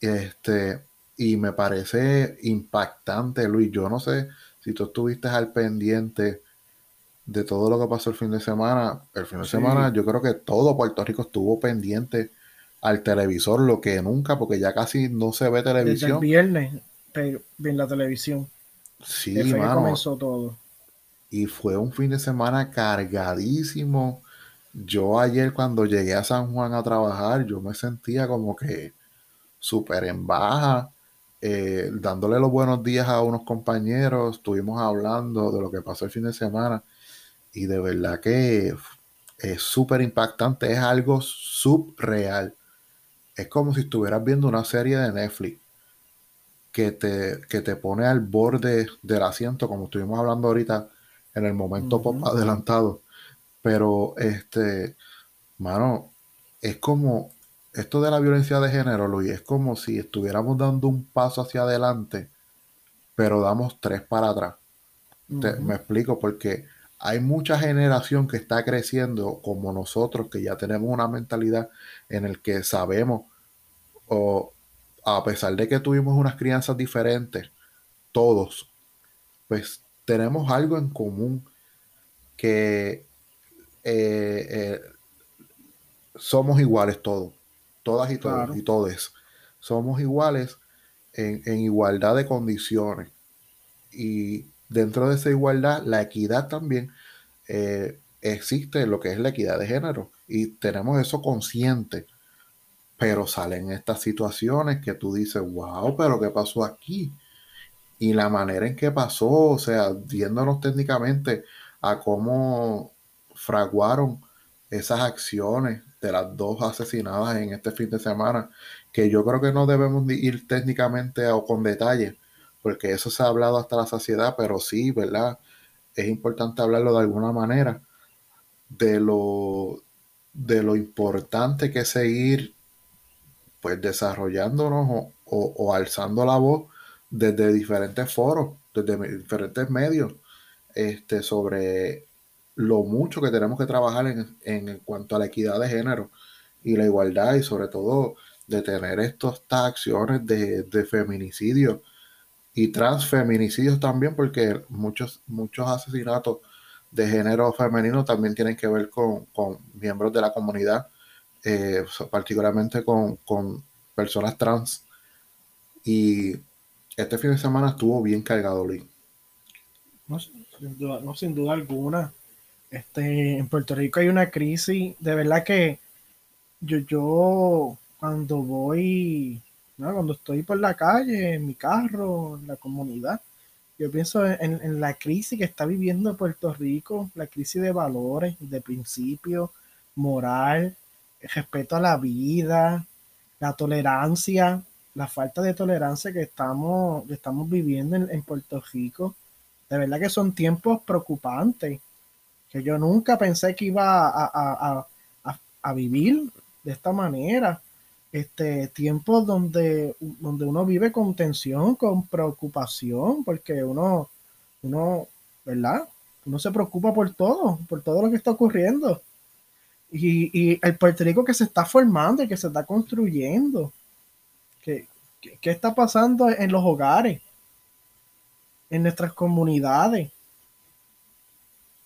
Este, y me parece impactante, Luis. Yo no sé si tú estuviste al pendiente de todo lo que pasó el fin de semana, el fin de semana yo creo que todo Puerto Rico estuvo pendiente al televisor, lo que nunca, porque ya casi no se ve televisión. Desde el viernes en la televisión. Sí, mano. comenzó todo. Y fue un fin de semana cargadísimo. Yo ayer cuando llegué a San Juan a trabajar, yo me sentía como que súper en baja eh, dándole los buenos días a unos compañeros, estuvimos hablando de lo que pasó el fin de semana y de verdad que es súper impactante, es algo subreal. Es como si estuvieras viendo una serie de Netflix. que te, que te pone al borde del asiento, como estuvimos hablando ahorita en el momento adelantado. Pero, este, mano, es como, esto de la violencia de género, Luis, es como si estuviéramos dando un paso hacia adelante, pero damos tres para atrás. me explico, porque hay mucha generación que está creciendo como nosotros, que ya tenemos una mentalidad en el que sabemos, o a pesar de que tuvimos unas crianzas diferentes, todos, pues tenemos algo en común que eh, eh, somos iguales todos, todas y todos y todes. Somos iguales en, en igualdad de condiciones. Y dentro de esa igualdad, la equidad también eh, existe lo que es la equidad de género y tenemos eso consciente. Pero salen estas situaciones que tú dices, wow, pero ¿qué pasó aquí? Y la manera en que pasó, o sea, viéndonos técnicamente a cómo fraguaron esas acciones de las dos asesinadas en este fin de semana, que yo creo que no debemos ir técnicamente o con detalle, porque eso se ha hablado hasta la saciedad, pero sí, ¿verdad? Es importante hablarlo de alguna manera, de lo, de lo importante que es seguir pues desarrollándonos o, alzando la voz desde diferentes foros, desde diferentes medios, este, sobre lo mucho que tenemos que trabajar en, en, cuanto a la equidad de género y la igualdad y sobre todo de tener estas acciones de, de feminicidio y transfeminicidios también, porque muchos, muchos asesinatos de género femenino también tienen que ver con, miembros de la comunidad, eh, particularmente con, personas trans. Y este fin de semana estuvo bien cargado, Lee. No, sin duda, no, sin duda alguna. Este, en Puerto Rico hay una crisis, de verdad que yo, yo cuando voy cuando estoy por la calle, en mi carro, en la comunidad, yo pienso en, la crisis que está viviendo Puerto Rico, la crisis de valores, de principios, moral, respeto a la vida, la tolerancia, la falta de tolerancia que estamos, estamos viviendo en, Puerto Rico. De verdad que son tiempos preocupantes, que yo nunca pensé que iba a vivir de esta manera este, tiempos donde, donde uno vive con tensión, con preocupación, porque uno, uno, ¿verdad? Uno se preocupa por todo, por todo lo que está ocurriendo. Y, el Puerto Rico que se está formando y que se está construyendo. ¿Qué, qué, está pasando en los hogares? En nuestras comunidades.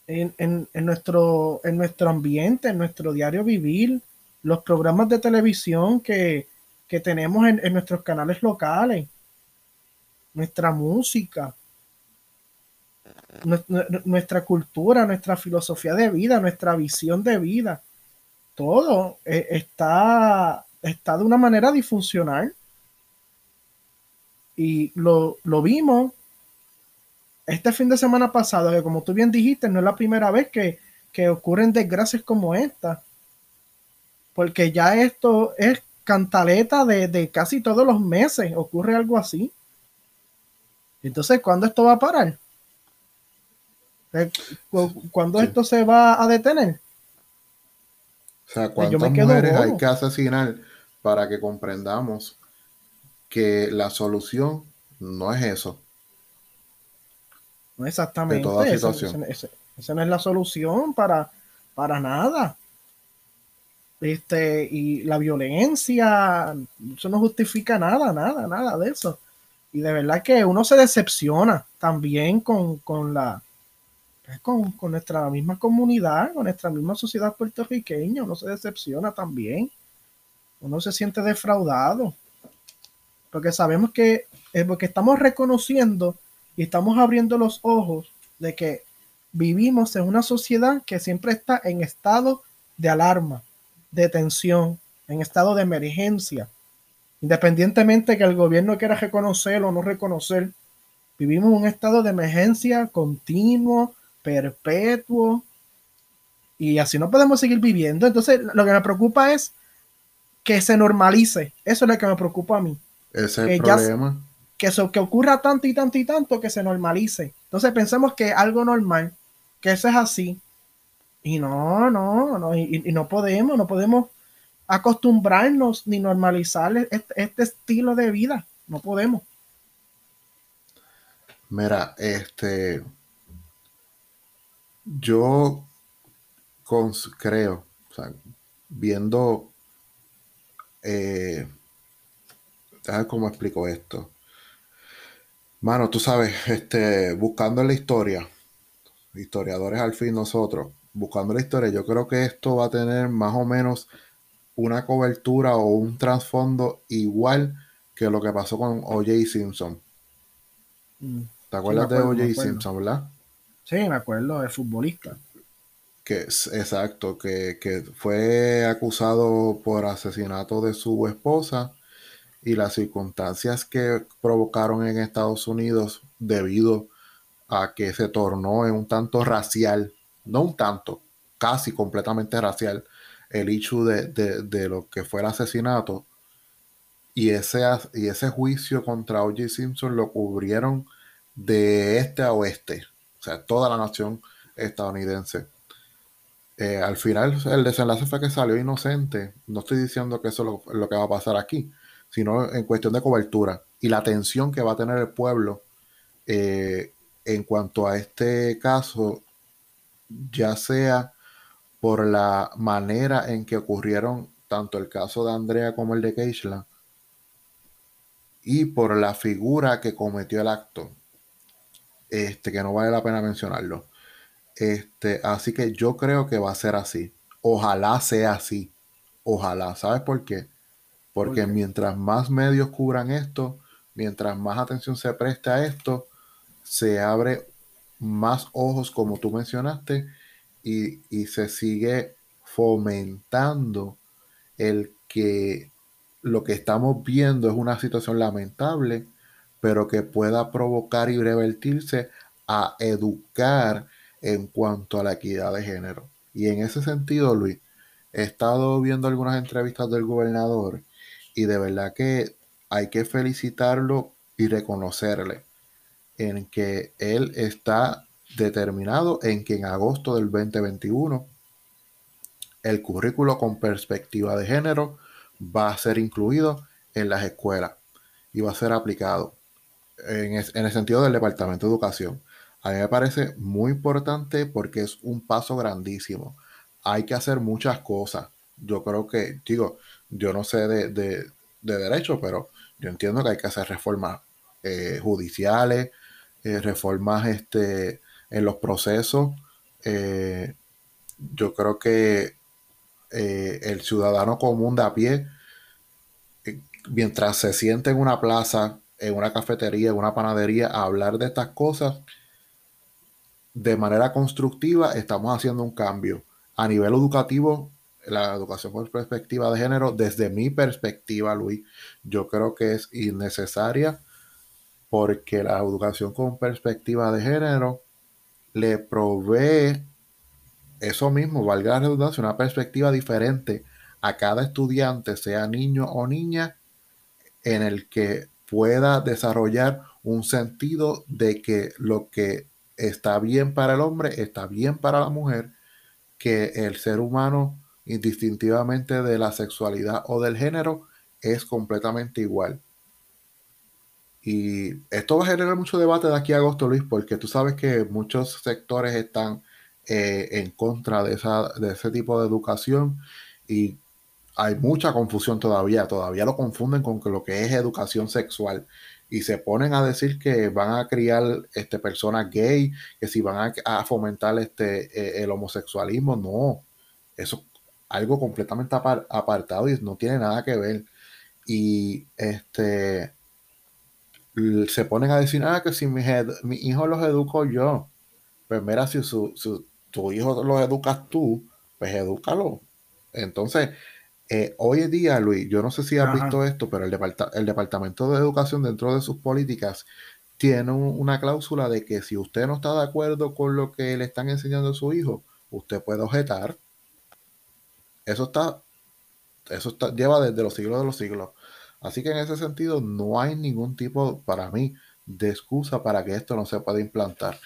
En, en, nuestro, en nuestro ambiente, en nuestro diario vivir, los programas de televisión que, tenemos en, nuestros canales locales, nuestra música, nuestra, cultura, nuestra filosofía de vida, nuestra visión de vida, todo eh, está, está de una manera disfuncional. Y lo, lo vimos este fin de semana pasado, que como tú bien dijiste, no es la primera vez que, que ocurren desgracias como esta porque ya esto es cantaleta de, casi todos los meses, ocurre algo así. Entonces, ¿cuándo esto va a parar? Eh, ¿Cuándo esto se va a detener? O sea, ¿cuántas mujeres hay que asesinar para que comprendamos que la solución no es eso? No exactamente. De toda situación. Esa, no es la solución para, para nada este, y la violencia, eso no justifica nada, nada, nada de eso. Y de verdad que uno se decepciona también con, la pues, con, nuestra misma comunidad, con nuestra misma sociedad puertorriqueña, uno se decepciona también. Uno se siente defraudado. Porque sabemos que es porque estamos reconociendo y estamos abriendo los ojos de que vivimos en una sociedad que siempre está en estado de alarma de tensión, en estado de emergencia. Independientemente que el gobierno quiera reconocer o no reconocer, vivimos un estado de emergencia continuo, perpetuo, y así no podemos seguir viviendo. Entonces, lo que me preocupa es que se normalice. Eso es lo que me preocupa a mí. Ese es el problema. que, eso, que ocurra tanto y tanto y tanto que se normalice. Entonces pensemos que algo normal, que eso es así. Y no, no, no, y, no podemos, no podemos acostumbrarnos ni normalizar este, este, estilo de vida. No podemos. Mira, este, yo creo, o sea, viendo, eh, cómo explico esto. Mano, tú sabes, este, buscando la historia, historiadores al fin nosotros, buscando la historia, yo creo que esto va a tener más o menos una cobertura o un trasfondo igual que lo que pasó con O.J. Simpson. Mm. ¿Te acuerdas de O.J. Simpson, verdad? Sí, me acuerdo, de futbolista. Que, exacto, que, que fue acusado por asesinato de su esposa y las circunstancias que provocaron en Estados Unidos debido a que se tornó en un tanto racial, no un tanto, casi completamente racial, el hecho de, lo que fue el asesinato. Y ese, y ese juicio contra O.J. Simpson lo cubrieron de este a oeste, o sea, toda la nación estadounidense. Eh, al final, el desenlace fue que salió inocente. No estoy diciendo que eso es lo que va a pasar aquí, sino en cuestión de cobertura y la atención que va a tener el pueblo eh, en cuanto a este caso, ya sea por la manera en que ocurrieron tanto el caso de Andrea como el de Keishla y por la figura que cometió el acto, este, que no vale la pena mencionarlo. Este, así que yo creo que va a ser así. Ojalá sea así. Ojalá. ¿Sabes por qué? Porque mientras más medios cubran esto, mientras más atención se preste a esto, se abre más ojos, como tú mencionaste, y, y se sigue fomentando el que lo que estamos viendo es una situación lamentable, pero que pueda provocar y revertirse a educar en cuanto a la equidad de género. Y en ese sentido, Luis, he estado viendo algunas entrevistas del gobernador y de verdad que hay que felicitarlo y reconocerle en que él está determinado en que en agosto del 2021 el currículo con perspectiva de género va a ser incluido en las escuelas y va a ser aplicado en, el sentido del Departamento de Educación. A mí me parece muy importante porque es un paso grandísimo. Hay que hacer muchas cosas. Yo creo que, digo, yo no sé de, derecho, pero yo entiendo que hay que hacer reformas eh, judiciales, eh, reformas este, en los procesos. Eh, yo creo que el ciudadano común de a pie, mientras se siente en una plaza, en una cafetería, en una panadería, a hablar de estas cosas, de manera constructiva, estamos haciendo un cambio. A nivel educativo, la educación con perspectiva de género, desde mi perspectiva, Luis, yo creo que es innecesaria porque la educación con perspectiva de género le provee eso mismo, valga la redundancia, una perspectiva diferente a cada estudiante, sea niño o niña, en el que pueda desarrollar un sentido de que lo que está bien para el hombre está bien para la mujer, que el ser humano indistintivamente de la sexualidad o del género, es completamente igual. Y esto va a generar mucho debate de aquí a agosto, Luis, porque tú sabes que muchos sectores están eh, en contra de, esa, de ese tipo de educación y hay mucha confusión todavía. Todavía lo confunden con lo que es educación sexual y se ponen a decir que van a criar este, personas gay, que si van a, fomentar este, eh, el homosexualismo. No, eso algo completamente apartado y no tiene nada que ver. Y este se ponen a decir, ah, que si mi, mi hijo los educo yo, pues mira, si su, tu hijo los educas tú, pues edúcalo. Entonces, eh, hoy en día, Luis, yo no sé si has visto esto, pero el, el Departamento de Educación dentro de sus políticas tiene una cláusula de que si usted no está de acuerdo con lo que le están enseñando a su hijo, usted puede objetar eso está, eso está, lleva desde los siglos de los siglos. Así que en ese sentido no hay ningún tipo, para mí, de excusa para que esto no se pueda implantar.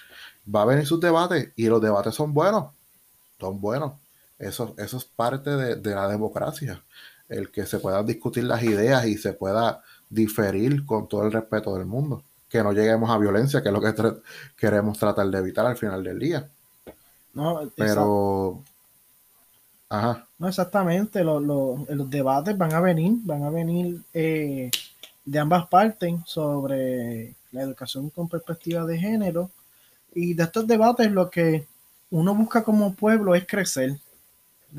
Va a venir sus debates y los debates son buenos, son buenos. Eso, eso es parte de, de la democracia, el que se puedan discutir las ideas y se pueda diferir con todo el respeto del mundo. Que no lleguemos a violencia, que es lo que queremos tratar de evitar al final del día. No, Pero. Ajá. No, exactamente. Los, los, debates van a venir, van a venir eh, de ambas partes sobre la educación con perspectiva de género. Y de estos debates lo que uno busca como pueblo es crecer.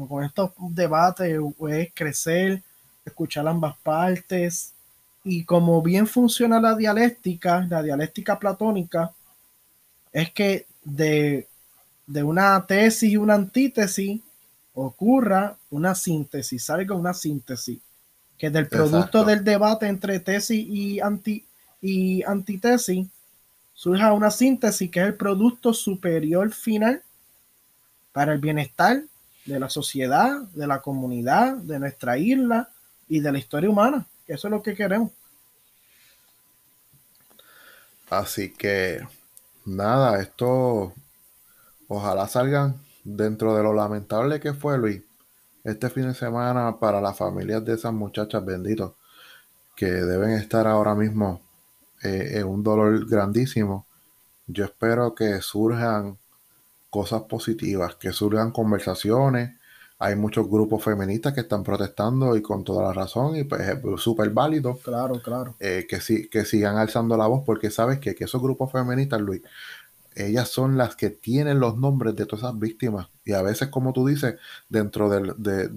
Con estos debates es crecer, escuchar ambas partes, y como bien funciona la dialéctica, la dialéctica platónica, es que de, una tesis y una antítesis ocurra una síntesis, salga una síntesis, que del producto del debate entre tesis y, anti, y antitesis surja una síntesis que es el producto superior final para el bienestar de la sociedad, de la comunidad, de nuestra isla y de la historia humana. Eso es lo que queremos. Así que, nada, esto ojalá salgan dentro de lo lamentable que fue, Luis, este fin de semana para las familias de esas muchachas benditos que deben estar ahora mismo eh, en un dolor grandísimo. Yo espero que surjan cosas positivas, que surjan conversaciones, hay muchos grupos feministas que están protestando y con toda la razón y pues es súper válido. Claro, claro. Eh, que, sí, que sigan alzando la voz porque sabes que, esos grupos feministas, Luis, ellas son las que tienen los nombres de todas esas víctimas y a veces, como tú dices, dentro del, de,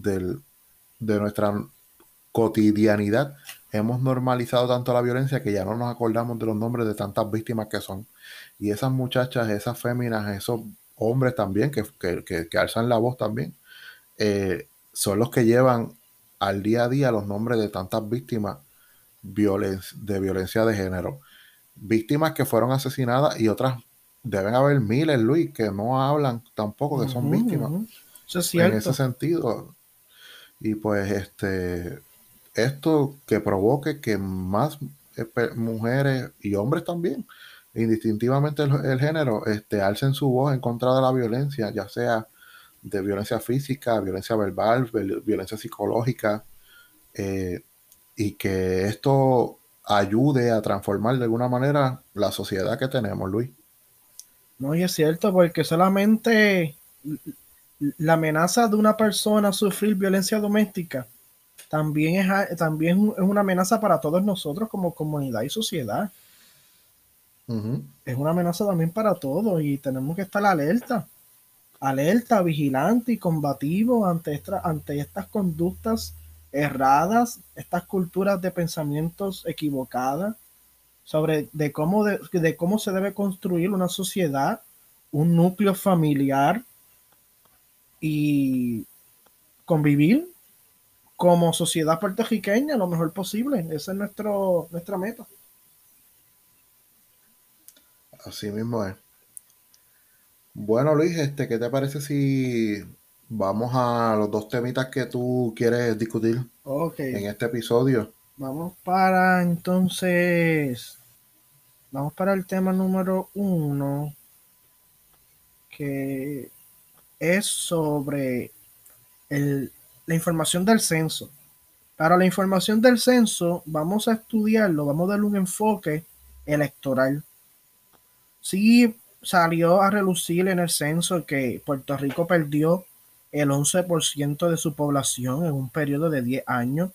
de nuestra cotidianidad hemos normalizado tanto la violencia que ya no nos acordamos de los nombres de tantas víctimas que son. Y esas muchachas, esas féminas, esos hombres también que, que, que alzan la voz también, eh, son los que llevan al día a día los nombres de tantas víctimas de violencia de género. Víctimas que fueron asesinadas y otras, deben haber miles, Luis, que no hablan tampoco, que son víctimas. en ese sentido. Y pues este, esto que provoque que más eh, mujeres y hombres también, indistintivamente el, género, este, alcen su voz en contra de la violencia, ya sea de violencia física, violencia verbal, violencia psicológica, eh, y que esto ayude a transformar de alguna manera la sociedad que tenemos, Luis. No, y es cierto, porque solamente la amenaza de una persona a sufrir violencia doméstica también es, también es una amenaza para todos nosotros como comunidad y sociedad. Es una amenaza también para todos y tenemos que estar alerta alerta, vigilante y combativo ante, ante estas conductas erradas, estas culturas de pensamientos equivocadas, sobre de cómo, de, cómo se debe construir una sociedad, un núcleo familiar y convivir como sociedad puertorriqueña lo mejor posible. Esa es nuestro, nuestra meta. Así mismo es. Bueno, Luis, este, ¿qué te parece si vamos a los dos temitas que tú quieres discutir en este episodio? Vamos para entonces, vamos para el tema número uno, que es sobre la información del censo. Para la información del censo, vamos a estudiarlo, vamos a darle un enfoque electoral. Sí, salió a relucir en el censo que Puerto Rico perdió el 11% de su población en un periodo de 10 años.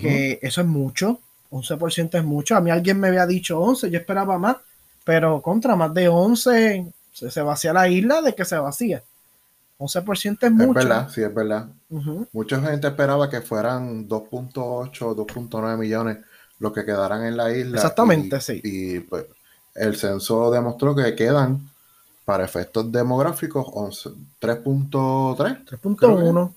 Que eso es mucho. 11% es mucho. A mí alguien me había dicho 11, yo esperaba más, pero contra más de 11 se, vacía la isla de que se vacía. 11% es mucho. Es verdad, sí, es verdad. Mucha gente esperaba que fueran 2.8, 2.9 millones los que quedaran en la isla. Exactamente, sí. Y pues el censo demostró que quedan para efectos demográficos 3.3. 3.1.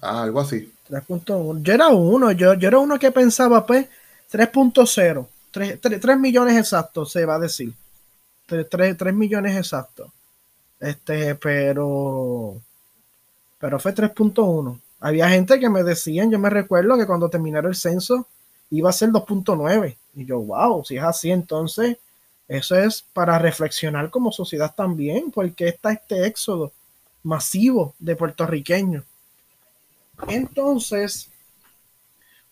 Ah, algo así. 3.1. Yo era uno, yo, yo era uno que pensaba, pues, 3.0. 3, millones exactos, se va a decir. 3, millones exactos. Este, pero. Pero fue 3.1. Había gente que me decían, yo me recuerdo que cuando terminara el censo iba a ser 2.9. Y yo, wow, si es así, entonces eso es para reflexionar como sociedad también, porque está este éxodo masivo de puertorriqueños. Entonces,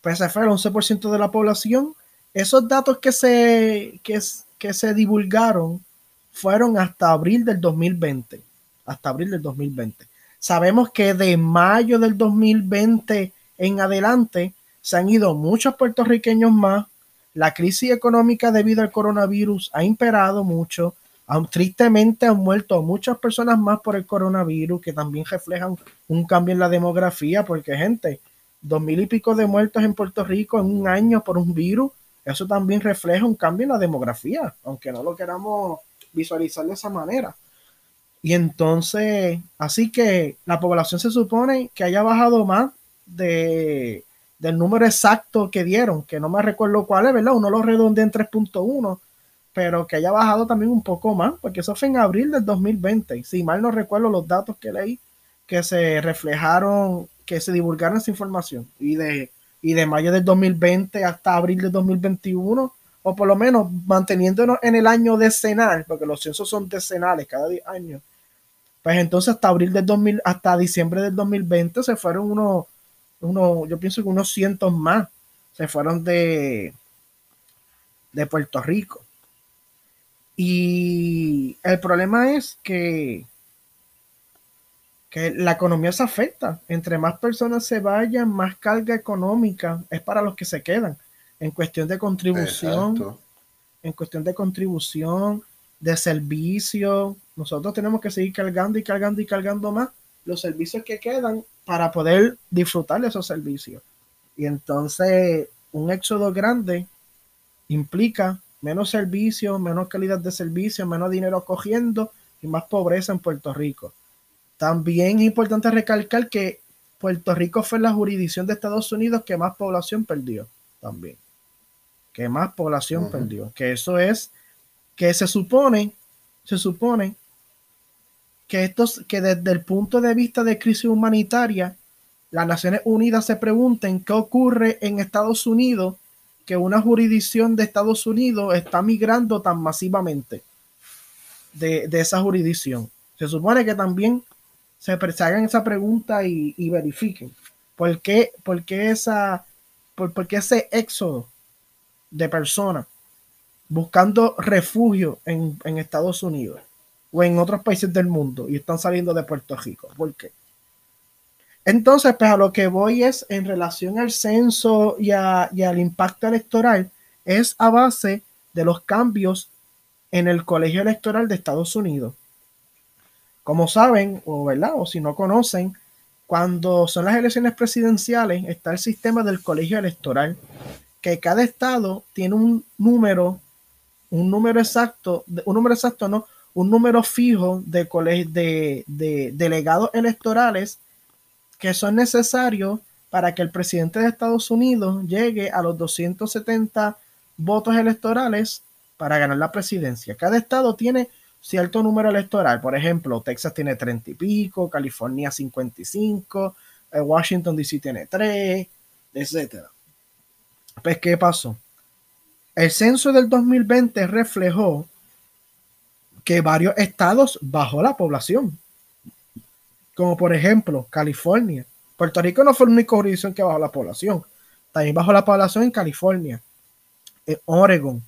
pues se fue el 11% de la población. Esos datos que se, que, que se divulgaron fueron hasta abril del 2020. Hasta abril del 2020. Sabemos que de mayo del 2020 en adelante se han ido muchos puertorriqueños más. La crisis económica debido al coronavirus ha imperado mucho. Tristemente han muerto muchas personas más por el coronavirus que también reflejan un cambio en la demografía porque gente, dos mil y pico de muertos en Puerto Rico en un año por un virus, eso también refleja un cambio en la demografía, aunque no lo queramos visualizar de esa manera. Y entonces, así que la población se supone que haya bajado más de, del número exacto que dieron, que no me recuerdo cuál es, ¿verdad? Uno lo redondeó en 3.1, pero que haya bajado también un poco más, porque eso fue en abril del 2020. Si mal no recuerdo los datos que leí, que se reflejaron, que se divulgaron esa información. Y de, y de mayo del 2020 hasta abril del 2021 o por lo menos manteniéndonos en el año decenal, porque los censos son decenales cada año, pues entonces hasta abril del 2000, hasta diciembre del 2020 se fueron unos, uno, yo pienso que unos cientos más se fueron de, de Puerto Rico. Y el problema es que, que la economía se afecta. Entre más personas se vayan, más carga económica es para los que se quedan en cuestión de contribución, en cuestión de contribución, de servicio, nosotros tenemos que seguir cargando y cargando y cargando más los servicios que quedan para poder disfrutar de esos servicios. Y entonces un éxodo grande implica menos servicios, menos calidad de servicio, menos dinero cogiendo y más pobreza en Puerto Rico. También es importante recalcar que Puerto Rico fue la jurisdicción de Estados Unidos que más población perdió también que más población perdió. Que eso es que se supone, se supone que estos, que desde el punto de vista de crisis humanitaria, las Naciones Unidas se pregunten qué ocurre en Estados Unidos que una jurisdicción de Estados Unidos está migrando tan masivamente de, esa jurisdicción. Se supone que también se, hagan esa pregunta y, verifiquen por qué, por qué esa, por, por qué ese éxodo de personas buscando refugio en, Estados Unidos o en otros países del mundo y están saliendo de Puerto Rico. ¿Por qué? Entonces, pues a lo que voy es en relación al censo y, al impacto electoral, es a base de los cambios en el colegio electoral de Estados Unidos. Como saben, o verdad, o si no conocen, cuando son las elecciones presidenciales, está el sistema del colegio electoral, que cada estado tiene un número, un número exacto, un número exacto, no, un número fijo de, de, de delegados electorales que son necesarios para que el presidente de Estados Unidos llegue a los 270 votos electorales para ganar la presidencia. Cada estado tiene cierto número electoral. Por ejemplo, Texas tiene 30 y pico, California 55, eh, Washington DC tiene 3, etcétera. Pues, ¿qué pasó? El censo del 2020 reflejó que varios estados bajó la población, como por ejemplo California. Puerto Rico no fue la única jurisdicción que bajó la población, también bajó la población en California, en Oregon,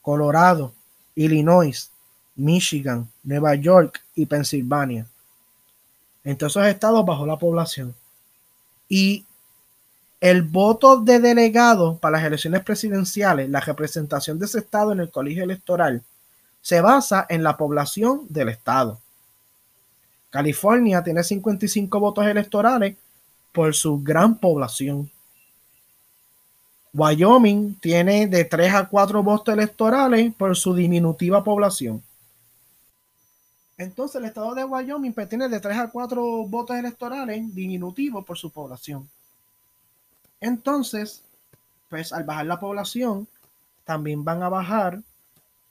Colorado, Illinois, Michigan, Nueva York y Pensilvania. En todos esos estados bajó la población. Y el voto de delegado para las elecciones presidenciales, la representación de ese estado en el colegio electoral, se basa en la población del estado. California tiene 55 votos electorales por su gran población. Wyoming tiene de 3 a 4 votos electorales por su diminutiva población. Entonces el estado de Wyoming tiene de 3 a 4 votos electorales diminutivos por su población. Entonces, pues al bajar la población, también van a bajar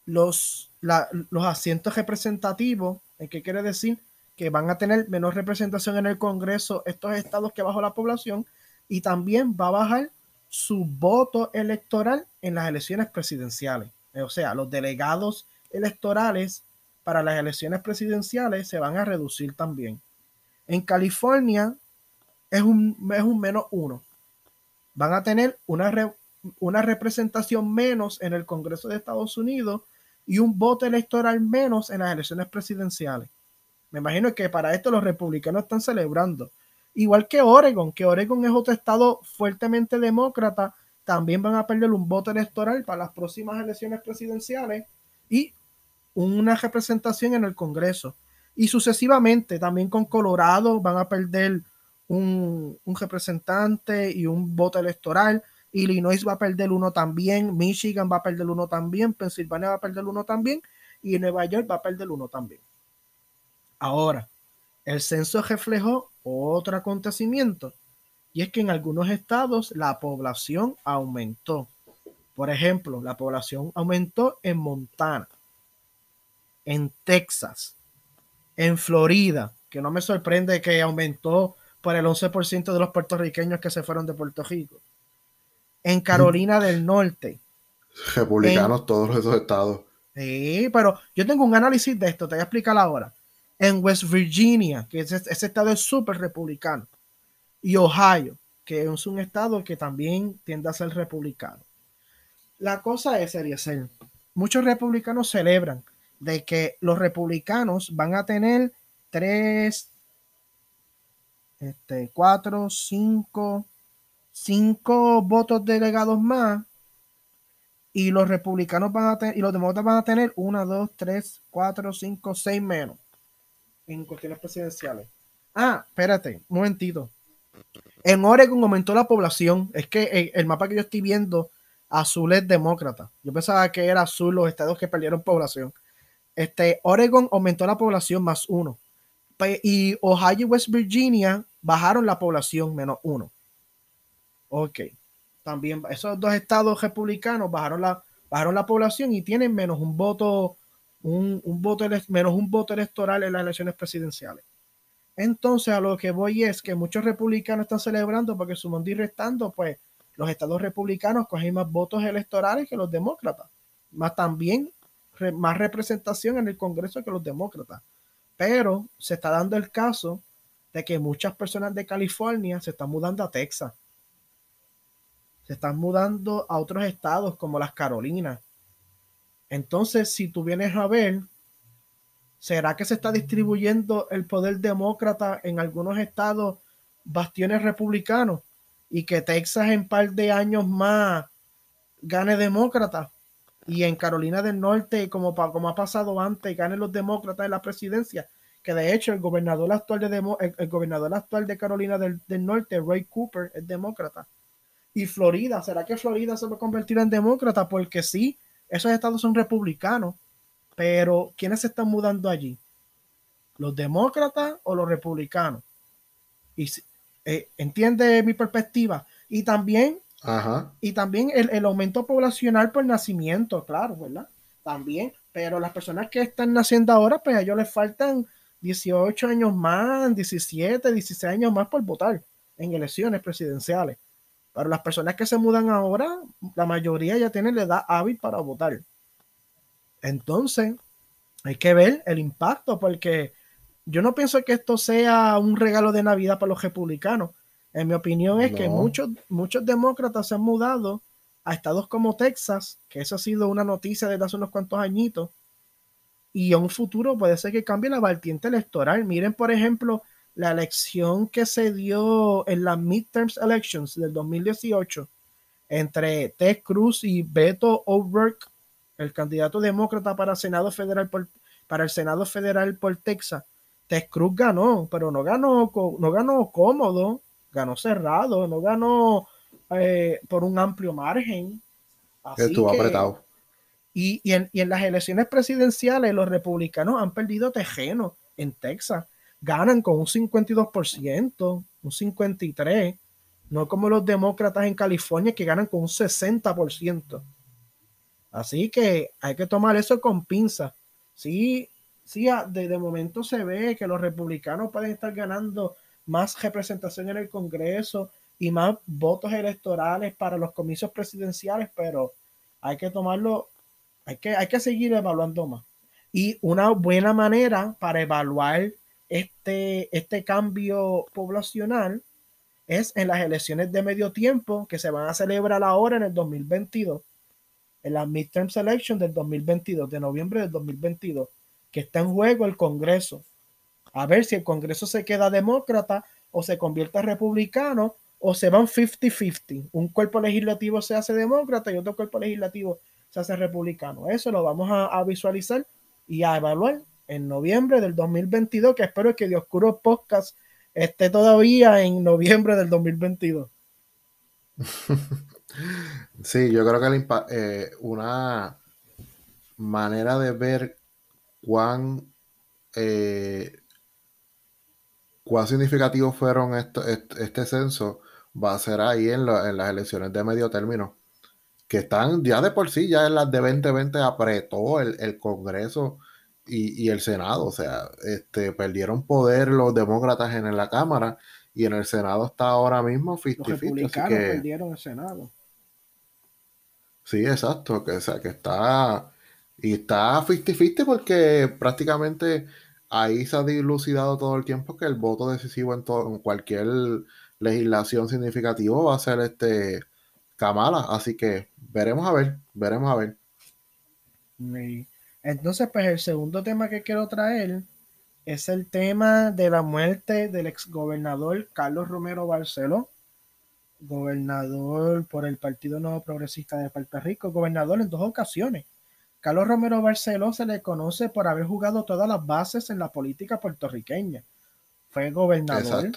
los, los asientos representativos. ¿Qué quiere decir? Que van a tener menos representación en el Congreso estos estados que bajo la población y también va a bajar su voto electoral en las elecciones presidenciales. O sea, los delegados electorales para las elecciones presidenciales se van a reducir también. En California es un, es un menos uno. Van a tener una, una representación menos en el Congreso de Estados Unidos y un voto electoral menos en las elecciones presidenciales. Me imagino que para esto los republicanos están celebrando. Igual que Oregon, que Oregon es otro estado fuertemente demócrata, también van a perder un voto electoral para las próximas elecciones presidenciales y una representación en el Congreso. Y sucesivamente, también con Colorado van a perder un, un representante y un voto electoral. Illinois va a perder uno también, Michigan va a perder uno también, Pensilvania va a perder uno también y Nueva York va a perder uno también. Ahora, el censo reflejó otro acontecimiento y es que en algunos estados la población aumentó. Por ejemplo, la población aumentó en Montana, en Texas, en Florida, que no me sorprende que aumentó por el 11% de los puertorriqueños que se fueron de Puerto Rico. En Carolina del Norte. Republicanos todos esos estados. Sí, pero yo tengo un análisis de esto, te voy a explicar ahora. En West Virginia, que ese, estado es súper republicano, y Ohio, que es un estado que también tiende a ser republicano. La cosa es, ser muchos republicanos celebran de que los republicanos van a tener tres, este, cuatro, cinco, cinco votos delegados más y los republicanos van a tener, y los demócratas van a tener una, dos, tres, cuatro, cinco, seis menos en cuestiones presidenciales. Ah, espérate, un momentito. En Oregon aumentó la población. Es que el, mapa que yo estoy viendo, azul es demócrata. Yo pensaba que era azul los estados que perdieron población. Este, Oregon aumentó la población más uno. Y Ohio y West Virginia bajaron la población menos uno. Ok. También esos dos estados republicanos bajaron la, bajaron la población y tienen menos un voto, un, un voto, menos un voto electoral en las elecciones presidenciales. Entonces, a lo que voy es que muchos republicanos están celebrando porque su y restando, pues los estados republicanos cogen más votos electorales que los demócratas, más también más representación en el Congreso que los demócratas. Pero se está dando el caso de que muchas personas de California se están mudando a Texas. Se están mudando a otros estados como las Carolinas. Entonces, si tú vienes a ver, ¿Será que se está distribuyendo el poder demócrata en algunos estados, bastiones republicanos, y que Texas en par de años más gane demócrata? Y en Carolina del Norte, como, como ha pasado antes, ganen los demócratas en la presidencia, que de hecho el gobernador actual de, el, gobernador actual de Carolina del, del Norte, Ray Cooper, es demócrata. Y Florida, ¿será que Florida se va a convertir en demócrata? Porque sí, esos estados son republicanos pero, ¿quiénes se están mudando allí? ¿Los demócratas o los republicanos? Y eh, entiende mi perspectiva. Y también, y también el, el, aumento poblacional por nacimiento, claro, ¿verdad? También, pero las personas que están naciendo ahora, pues a ellos les faltan 18 años más, 17, 16 años más por votar en elecciones presidenciales. Pero las personas que se mudan ahora, la mayoría ya tienen la edad hábil para votar. Entonces, hay que ver el impacto, porque yo no pienso que esto sea un regalo de Navidad para los republicanos. En mi opinión es que muchos, muchos demócratas se han mudado a estados como Texas, que eso ha sido una noticia desde hace unos cuantos añitos, y a un futuro puede ser que cambie la vertiente electoral. Miren, por ejemplo, la elección que se dio en las midterms elections del 2018 entre Ted Cruz y Beto O'Rourke el candidato demócrata para Senado Federal por, para el Senado Federal por Texas, Ted Cruz ganó, pero no ganó, no ganó cómodo, ganó cerrado, no ganó eh, por un amplio margen. Estuvo apretado. Y, y, en, y, en, las elecciones presidenciales, los republicanos han perdido terreno en Texas. Ganan con un 52%, un 53%, no como los demócratas en California que ganan con un 60%. Así que hay que tomar eso con pinza. Sí, sí, de, de momento se ve que los republicanos pueden estar ganando más representación en el Congreso y más votos electorales para los comicios presidenciales, pero hay que tomarlo, hay que, hay que seguir evaluando más. Y una buena manera para evaluar este, este cambio poblacional es en las elecciones de medio tiempo que se van a celebrar ahora en el 2022, en la midterm selection del 2022, de noviembre del 2022, que está en juego el Congreso. A ver si el Congreso se queda demócrata o se convierte republicano o se van 50-50. Un cuerpo legislativo se hace demócrata y otro cuerpo legislativo se hace republicano. Eso lo vamos a, visualizar y a evaluar en noviembre del 2022, que espero que Dioscuro Podcast esté todavía en noviembre del 2022. Sí, yo creo que eh, una manera de ver cuán eh, cuán significativos fueron este, censo va a ser ahí en, las elecciones de medio término, que están ya de por sí, ya en las de 2020 apretó el, Congreso y, el Senado, o sea, este, perdieron poder los demócratas en la Cámara y en el Senado está ahora mismo 50 Los republicanos perdieron el Senado. Sí, exacto, que, o sea, que está y está 50-50 porque prácticamente ahí se ha dilucidado todo el tiempo que el voto decisivo en, en cualquier legislación significativa va a ser este Kamala. Así que veremos a ver, veremos a ver. Entonces, pues el segundo tema que quiero traer es el tema de la muerte del exgobernador Carlos Romero Barceló, gobernador por el Partido Nuevo Progresista de Puerto Rico, gobernador en dos ocasiones Carlos Romero Barceló se le conoce por haber jugado todas las bases en la política puertorriqueña. Fue gobernador,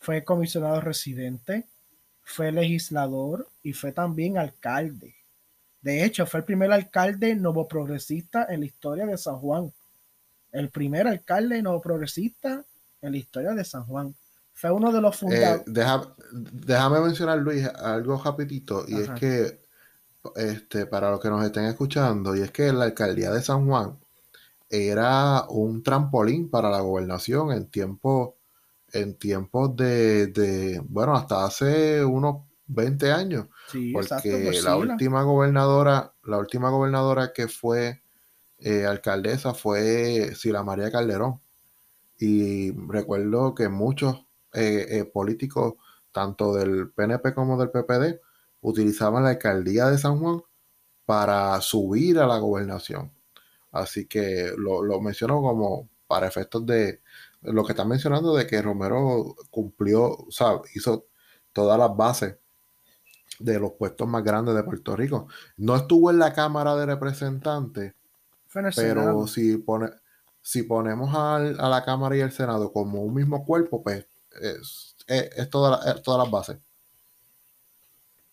fue comisionado residente, fue legislador y fue también alcalde. De hecho, fue el primer alcalde nuevo progresista en la historia de San Juan. El primer alcalde nuevo progresista en la historia de San Juan. Fue uno de los fundadores. Eh, déjame mencionar, Luis, algo rapidito, y es que este, para los que nos estén escuchando, y es que la alcaldía de San Juan era un trampolín para la gobernación en tiempos en tiempos de, bueno, hasta hace unos 20 años. porque pues la última gobernadora, la última gobernadora que fue eh, alcaldesa fue Sila María Calderón. Y recuerdo que muchos eh, eh, políticos, tanto del PNP como del PPD, utilizaban la alcaldía de San Juan para subir a la gobernación. Así que lo, menciono como para efectos de lo que están mencionando de que Romero cumplió, o sea, hizo todas las bases de los puestos más grandes de Puerto Rico. No estuvo en la Cámara de Representantes, pero si, pone, si ponemos a la Cámara y el Senado como un mismo cuerpo, pues es, es, todas las bases.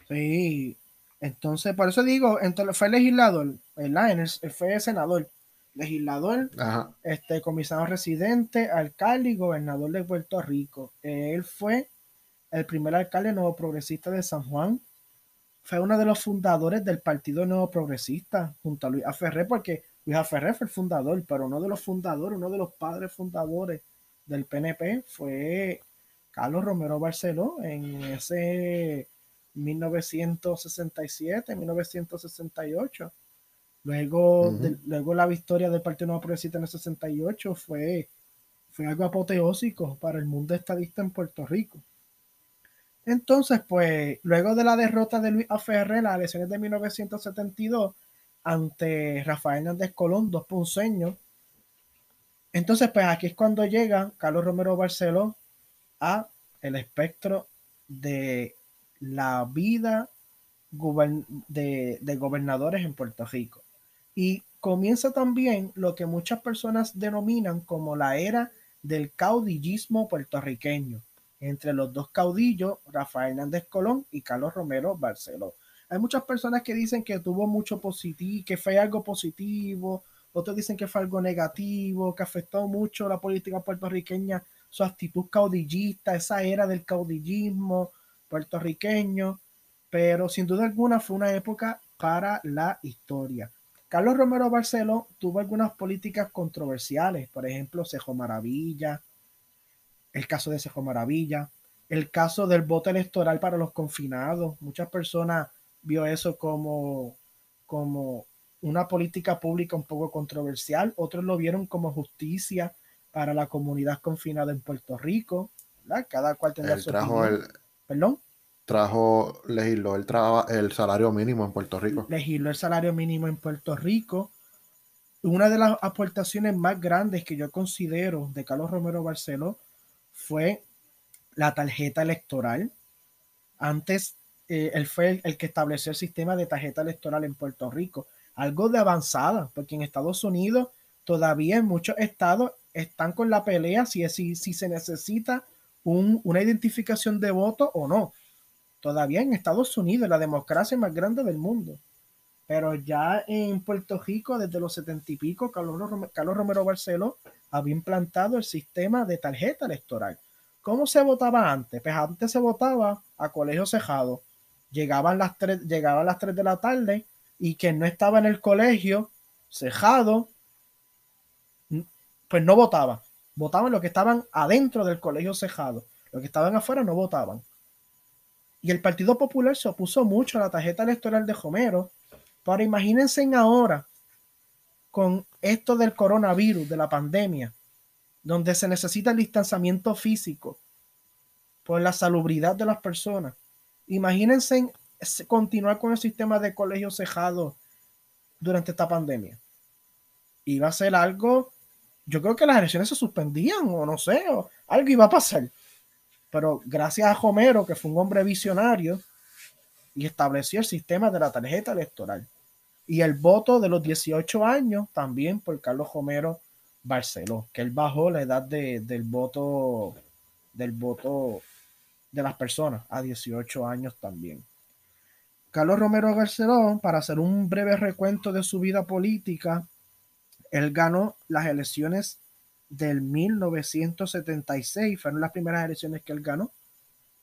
Sí, entonces, por eso digo, entonces fue legislador, ¿verdad? fue senador, legislador, este comisario residente, alcalde y gobernador de Puerto Rico. Él fue el primer alcalde nuevo progresista de San Juan. Fue uno de los fundadores del Partido Nuevo Progresista junto a Luis Aferré, porque Luis Aferré fue el fundador, pero uno de los fundadores, uno de los padres fundadores del PNP fue Carlos Romero Barceló en ese 1967, 1968. Luego, luego la victoria del Partido Nuevo Progresista en el 68 fue, fue algo apoteósico para el mundo estadista en Puerto Rico. Entonces, pues, luego de la derrota de Luis Aferre en las elecciones de 1972 ante Rafael Hernández Colón, dos punceños, entonces, pues aquí es cuando llega Carlos Romero Barceló a el espectro de la vida de, gobernadores en Puerto Rico. Y comienza también lo que muchas personas denominan como la era del caudillismo puertorriqueño, entre los dos caudillos, Rafael Hernández Colón y Carlos Romero Barceló. Hay muchas personas que dicen que tuvo mucho positivo, que fue algo positivo, otros dicen que fue algo negativo, que afectó mucho la política puertorriqueña, su actitud caudillista, esa era del caudillismo, puertorriqueño, pero sin duda alguna fue una época para la historia. Carlos Romero Barceló tuvo algunas políticas controversiales, por ejemplo, Cejo Maravilla, el caso de Cejo Maravilla, el caso del voto electoral para los confinados. Muchas personas vio eso como, como una política pública un poco controversial, otros lo vieron como justicia para la comunidad confinada en Puerto Rico. Cada cual tendrá su trajo el, ¿Perdón? Trajo, legisló el, el salario mínimo en Puerto Rico. Legisló el salario mínimo en Puerto Rico. Una de las aportaciones más grandes que yo considero de Carlos Romero Barceló fue la tarjeta electoral. Antes, eh, él fue el, que estableció el sistema de tarjeta electoral en Puerto Rico. Algo de avanzada, porque en Estados Unidos todavía en muchos estados están con la pelea si, si, si se necesita una identificación de voto o no. Todavía en Estados Unidos, la democracia más grande del mundo. Pero ya en Puerto Rico, desde los setenta y pico, Carlos, Carlos Romero Barceló había implantado el sistema de tarjeta electoral. ¿Cómo se votaba antes? Pues antes se votaba a colegio cejado. Llegaban las 3, llegaban las 3 de la tarde y quien no estaba en el colegio cejado, pues no votaba. Votaban los que estaban adentro del colegio cejado. Los que estaban afuera no votaban. Y el Partido Popular se opuso mucho a la tarjeta electoral de Homero. Pero imagínense ahora con esto del coronavirus, de la pandemia, donde se necesita el distanciamiento físico por la salubridad de las personas. Imagínense continuar con el sistema de colegios cejados durante esta pandemia. Iba a ser algo, yo creo que las elecciones se suspendían o no sé, o algo iba a pasar. Pero gracias a Homero, que fue un hombre visionario, y estableció el sistema de la tarjeta electoral. Y el voto de los 18 años también por Carlos Homero Barceló, que él bajó la edad de, del voto del voto de las personas a 18 años también. Carlos Romero Barceló, para hacer un breve recuento de su vida política, él ganó las elecciones del 1976, fueron las primeras elecciones que él ganó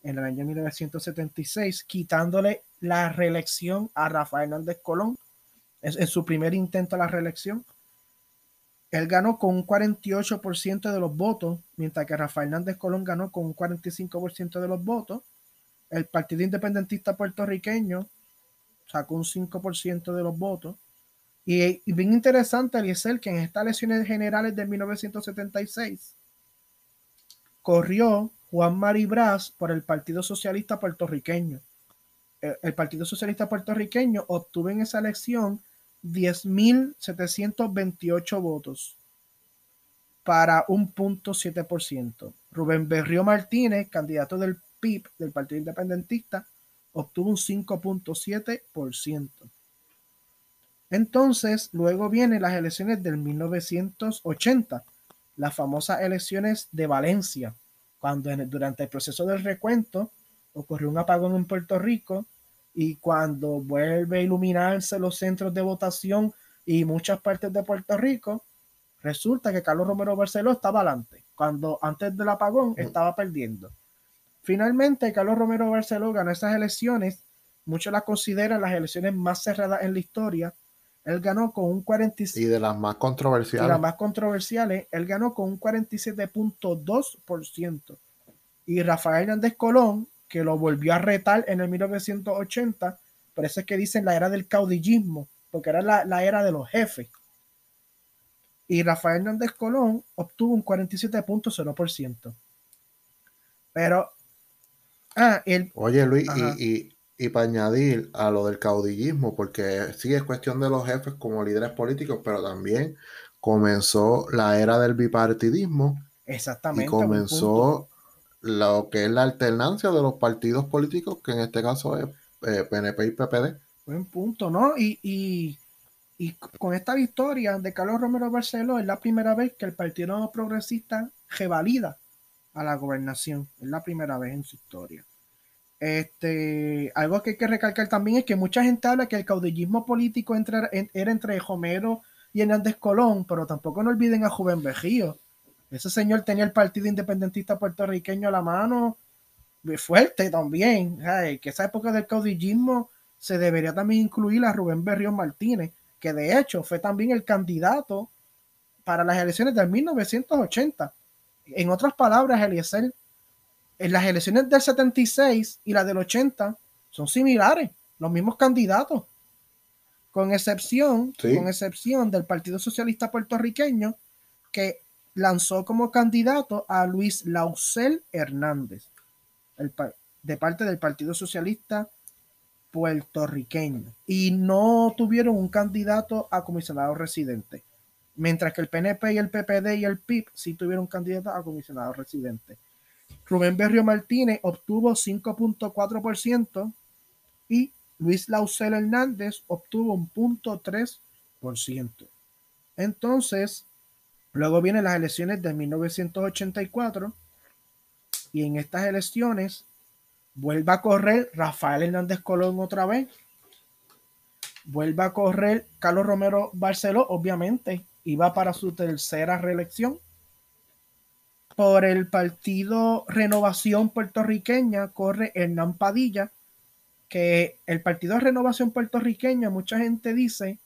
en el año 1976, quitándole la reelección a Rafael Hernández Colón en su primer intento a la reelección él ganó con un 48% de los votos, mientras que Rafael Hernández Colón ganó con un 45% de los votos. El Partido Independentista Puertorriqueño sacó un 5% de los votos. Y, bien interesante, el que en estas elecciones generales de 1976 corrió Juan Maribras por el Partido Socialista Puertorriqueño. el Partido Socialista Puertorriqueño obtuvo en esa elección 10.728 votos para un punto Rubén Berrío Martínez, candidato del PIB, del Partido Independentista, obtuvo un 5.7%. Entonces, luego vienen las elecciones del 1980, las famosas elecciones de Valencia, cuando durante el proceso del recuento ocurrió un apagón en Puerto Rico y cuando vuelve a iluminarse los centros de votación y muchas partes de Puerto Rico, resulta que Carlos Romero Barceló estaba adelante, cuando antes del apagón estaba perdiendo. Finalmente, Carlos Romero Barceló ganó esas elecciones, muchos las consideran las elecciones más cerradas en la historia. Él ganó con un 47. Y de las más controversiales. De las más controversiales, él ganó con un 47.2%. Y Rafael Hernández Colón que lo volvió a retar en el 1980. Por eso es que dicen la era del caudillismo, porque era la, era de los jefes. Y Rafael Hernández Colón obtuvo un 47.0%. Pero. Ah, él. Oye, Luis, y, y, para añadir a lo del caudillismo, porque sí es cuestión de los jefes como líderes políticos, pero también comenzó la era del bipartidismo. Exactamente. Y comenzó lo que es la alternancia de los partidos políticos, que en este caso es PNP eh, y PPD. Buen punto, ¿no? Y, y, y, con esta victoria de Carlos Romero Barceló es la primera vez que el Partido Progresista revalida a la gobernación. Es la primera vez en su historia. Este, algo que hay que recalcar también es que mucha gente habla que el caudillismo político era entre Homero y Hernández Colón, pero tampoco no olviden a Juven Bejío ese señor tenía el Partido Independentista Puertorriqueño a la mano fuerte también. Que esa época del caudillismo se debería también incluir a Rubén Berrión Martínez, que de hecho fue también el candidato para las elecciones de 1980. En otras palabras, Eliezer, en las elecciones del 76 y las del 80 son similares, los mismos candidatos, con excepción, con excepción del Partido Socialista Puertorriqueño, que lanzó como candidato a Luis Lausel Hernández, de parte del Partido Socialista puertorriqueño, y no tuvieron un candidato a comisionado residente, mientras que el PNP y el PPD y el PIB sí tuvieron candidato a comisionado residente. Rubén Berrio Martínez obtuvo 5.4% y Luis Lausel Hernández obtuvo un punto 3%. Entonces, luego vienen las elecciones de 1984 y en estas elecciones vuelve a correr Rafael Hernández Colón otra vez. Vuelve a correr Carlos Romero Barceló, obviamente, iba para su tercera reelección. Por el partido Renovación Puertorriqueña corre Hernán Padilla, que el partido Renovación Puertorriqueña, mucha gente dice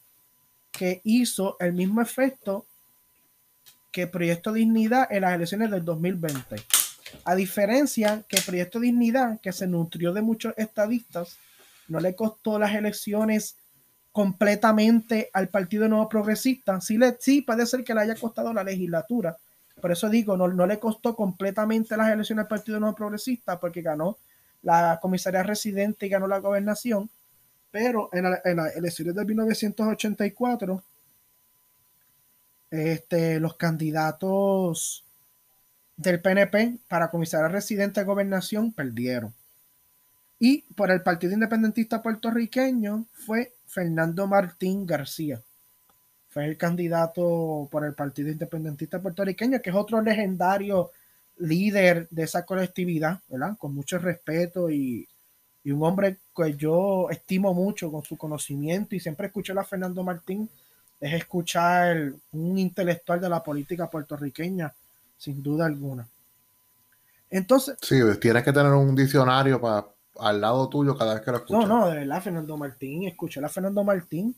que hizo el mismo efecto que Proyecto Dignidad en las elecciones del 2020. A diferencia que Proyecto Dignidad, que se nutrió de muchos estadistas, no le costó las elecciones completamente al Partido Nuevo Progresista. Sí, le, sí puede ser que le haya costado la legislatura. Por eso digo, no, no le costó completamente las elecciones al Partido Nuevo Progresista porque ganó la comisaría residente y ganó la gobernación. Pero en, en las elecciones de 1984, este, los candidatos del PNP para comisaría residente de gobernación perdieron. Y por el Partido Independentista Puertorriqueño fue Fernando Martín García. Fue el candidato por el Partido Independentista Puertorriqueño, que es otro legendario líder de esa colectividad, ¿verdad? Con mucho respeto y, un hombre que yo estimo mucho con su conocimiento y siempre escuché a Fernando Martín, es escuchar un intelectual de la política puertorriqueña sin duda alguna. Entonces. Sí, tienes que tener un diccionario para al lado tuyo cada vez que lo escuchas. No, no, de verdad, Fernando Martín, escuché a Fernando Martín.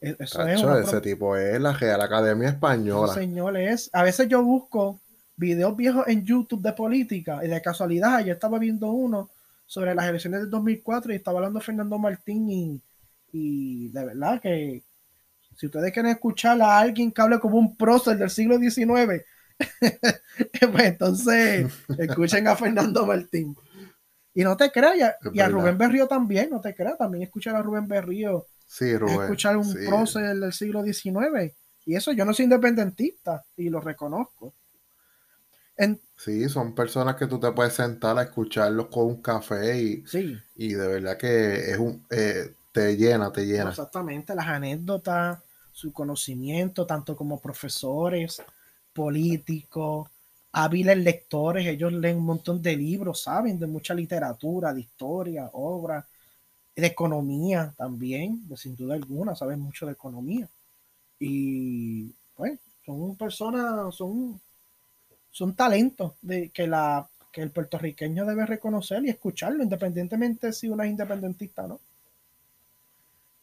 E, eso es ese tipo es la Real Academia Española. señores, a veces yo busco videos viejos en YouTube de política y de casualidad yo estaba viendo uno sobre las elecciones del 2004 y estaba hablando Fernando Martín y, y de verdad que si ustedes quieren escuchar a alguien que hable como un prócer del siglo XIX, pues entonces escuchen a Fernando Martín. Y no te creas, y a, Rubén Berrío también, no te creas, también escuchar a Rubén Berrío. Sí, Escuchar un prócer del siglo XIX. Y eso yo no soy independentista y lo reconozco. sí, son personas que tú te puedes sentar a escucharlos con un café y, y de verdad que es un eh, te llena, te llena. Exactamente, las anécdotas, su conocimiento, tanto como profesores, políticos, hábiles lectores, ellos leen un montón de libros, saben de mucha literatura, de historia, obra, de economía también, de sin duda alguna, saben mucho de economía. Y pues son personas, son, son talentos de, que, la, que el puertorriqueño debe reconocer y escucharlo, independientemente si uno es independentista o no.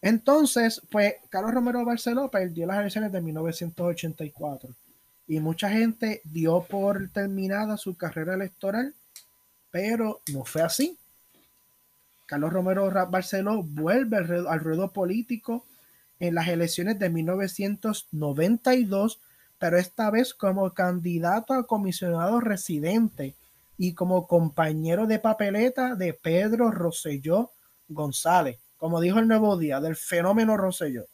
Entonces, pues Carlos Romero Barceló perdió las elecciones de 1984 y mucha gente dio por terminada su carrera electoral, pero no fue así. Carlos Romero Barceló vuelve al ruedo, político en las elecciones de 1992, pero esta vez como candidato a comisionado residente y como compañero de papeleta de Pedro Rosselló González, como dijo el Nuevo Día, del fenómeno Rosselló.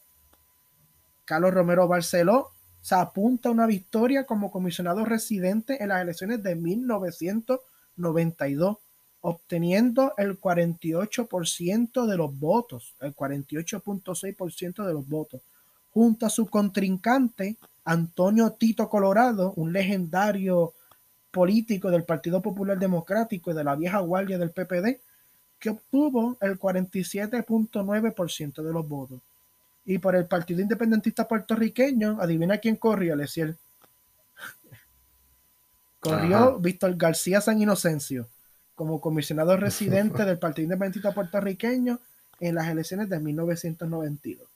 Carlos Romero Barceló se apunta a una victoria como comisionado residente en las elecciones de 1992, obteniendo el 48% de los votos, el 48.6% de los votos, junto a su contrincante Antonio Tito Colorado, un legendario político del Partido Popular Democrático y de la vieja guardia del PPD, que obtuvo el 47.9% de los votos. Y por el Partido Independentista Puertorriqueño, adivina quién corrió, Leciel. Corrió Víctor García San Inocencio como comisionado residente del Partido Independentista Puertorriqueño en las elecciones de 1992.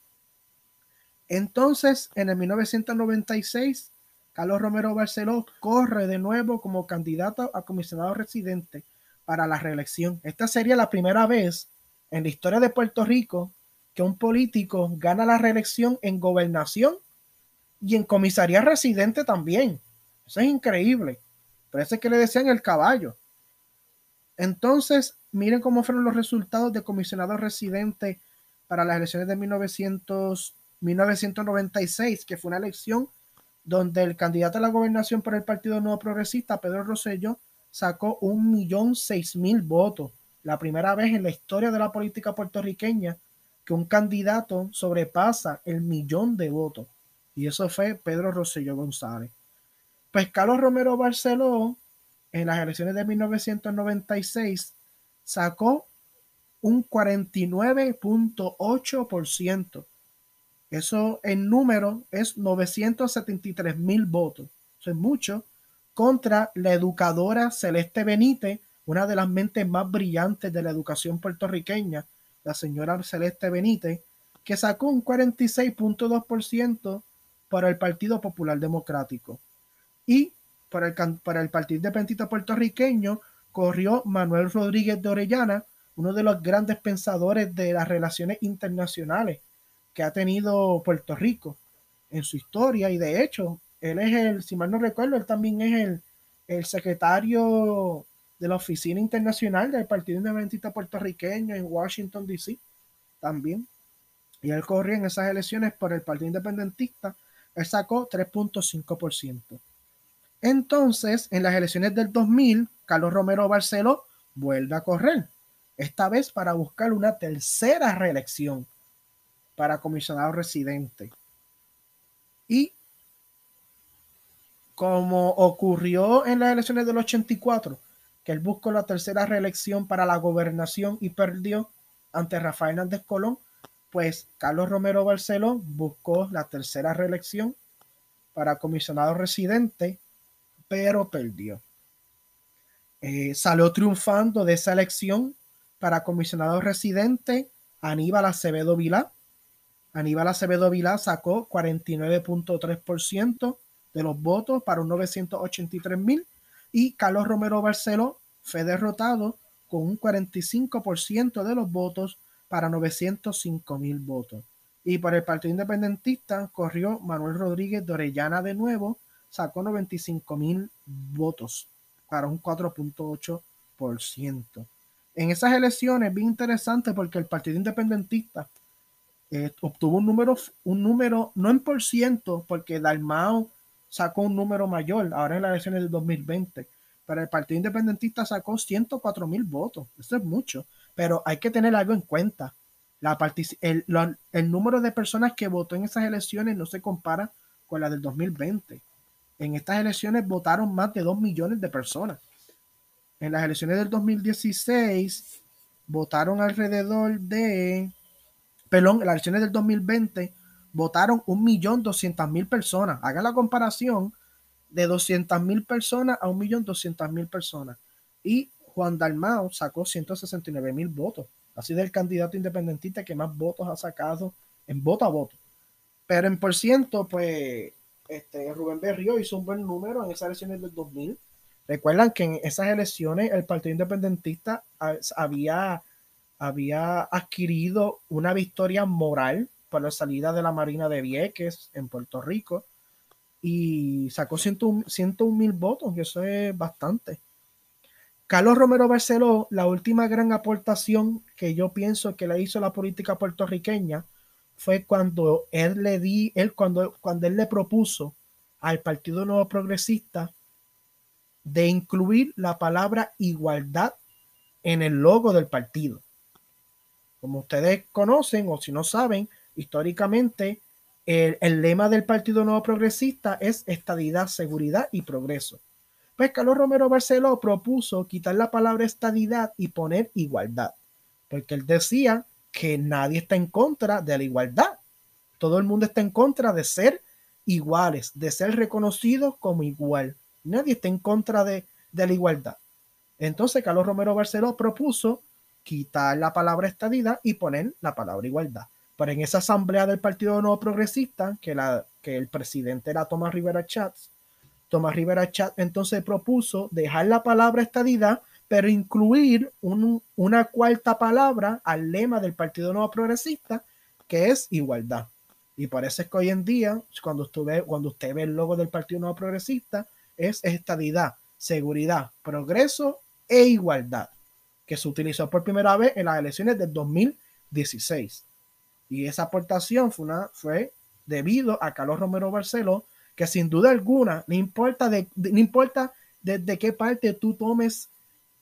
Entonces, en el 1996, Carlos Romero Barceló corre de nuevo como candidato a comisionado residente para la reelección. Esta sería la primera vez en la historia de Puerto Rico que un político gana la reelección en gobernación y en comisaría residente también. Eso es increíble. Parece que le decían el caballo. Entonces, miren cómo fueron los resultados de comisionado residente para las elecciones de 1900, 1996, que fue una elección donde el candidato a la gobernación por el Partido Nuevo Progresista, Pedro Rosselló, sacó un millón seis mil votos. La primera vez en la historia de la política puertorriqueña que un candidato sobrepasa el millón de votos. Y eso fue Pedro Rosselló González. Pues Carlos Romero Barceló, en las elecciones de 1996, sacó un 49.8%. Eso en número es 973 mil votos. Eso es mucho. Contra la educadora Celeste Benítez, una de las mentes más brillantes de la educación puertorriqueña, la señora Celeste Benítez, que sacó un 46.2% para el Partido Popular Democrático. Y para el, para el Partido Independiente Puertorriqueño corrió Manuel Rodríguez de Orellana, uno de los grandes pensadores de las relaciones internacionales que ha tenido Puerto Rico en su historia y de hecho, él es el, si mal no recuerdo, él también es el, el secretario de la Oficina Internacional del Partido Independentista Puertorriqueño en Washington, D.C. también. Y él corrió en esas elecciones por el Partido Independentista, él sacó 3.5%. Entonces, en las elecciones del 2000, Carlos Romero Barceló vuelve a correr, esta vez para buscar una tercera reelección para comisionado residente. Y como ocurrió en las elecciones del 84, que él buscó la tercera reelección para la gobernación y perdió ante Rafael Hernández Colón, pues Carlos Romero Barceló buscó la tercera reelección para comisionado residente, pero perdió. Eh, salió triunfando de esa elección para comisionado residente Aníbal Acevedo Vilá, Aníbal Acevedo Vilá sacó 49.3% de los votos para un 983 mil y Carlos Romero Barceló fue derrotado con un 45% de los votos para 905 mil votos. Y para el Partido Independentista corrió Manuel Rodríguez de Orellana de nuevo, sacó 95 mil votos para un 4.8%. En esas elecciones, bien interesante porque el Partido Independentista eh, obtuvo un número, un número, no en por ciento, porque Dalmao sacó un número mayor ahora en las elecciones del 2020, pero el Partido Independentista sacó 104 mil votos. Eso es mucho, pero hay que tener algo en cuenta. La el, número de personas que votó en esas elecciones no se compara con la del 2020. En estas elecciones votaron más de 2 millones de personas. En las elecciones del 2016 votaron alrededor de perdón, en las elecciones del 2020 votaron 1.200.000 personas. Hagan la comparación de 200.000 personas a 1.200.000 personas. Y Juan Dalmao sacó 169.000 votos. Ha sido el candidato independentista que más votos ha sacado en voto a voto. Pero en por ciento, pues este, Rubén Berrío hizo un buen número en esas elecciones del 2000. Recuerdan que en esas elecciones el Partido Independentista había había adquirido una victoria moral por la salida de la Marina de Vieques en Puerto Rico y sacó 101 mil votos, y eso es bastante. Carlos Romero Barceló, la última gran aportación que yo pienso que le hizo la política puertorriqueña fue cuando él le di, él cuando, cuando él le propuso al Partido Nuevo Progresista de incluir la palabra igualdad en el logo del partido. Como ustedes conocen o si no saben, históricamente el, lema del Partido Nuevo Progresista es estadidad, seguridad y progreso. Pues Carlos Romero Barceló propuso quitar la palabra estadidad y poner igualdad, porque él decía que nadie está en contra de la igualdad. Todo el mundo está en contra de ser iguales, de ser reconocidos como igual. Nadie está en contra de, de la igualdad. Entonces Carlos Romero Barceló propuso quitar la palabra estadidad y poner la palabra igualdad. Pero en esa asamblea del Partido Nuevo Progresista, que, la, que el presidente era Tomás Rivera Chats, Tomás Rivera Chat entonces propuso dejar la palabra estadidad, pero incluir una cuarta palabra al lema del Partido Nuevo Progresista, que es igualdad. Y parece que hoy en día, cuando usted ve, cuando usted ve el logo del Partido Nuevo Progresista, es estadidad, seguridad, progreso e igualdad, que se utilizó por primera vez en las elecciones del 2016. Y esa aportación fue, fue debido a Carlos Romero Barceló, que sin duda alguna, no importa, de, no importa desde qué parte tú tomes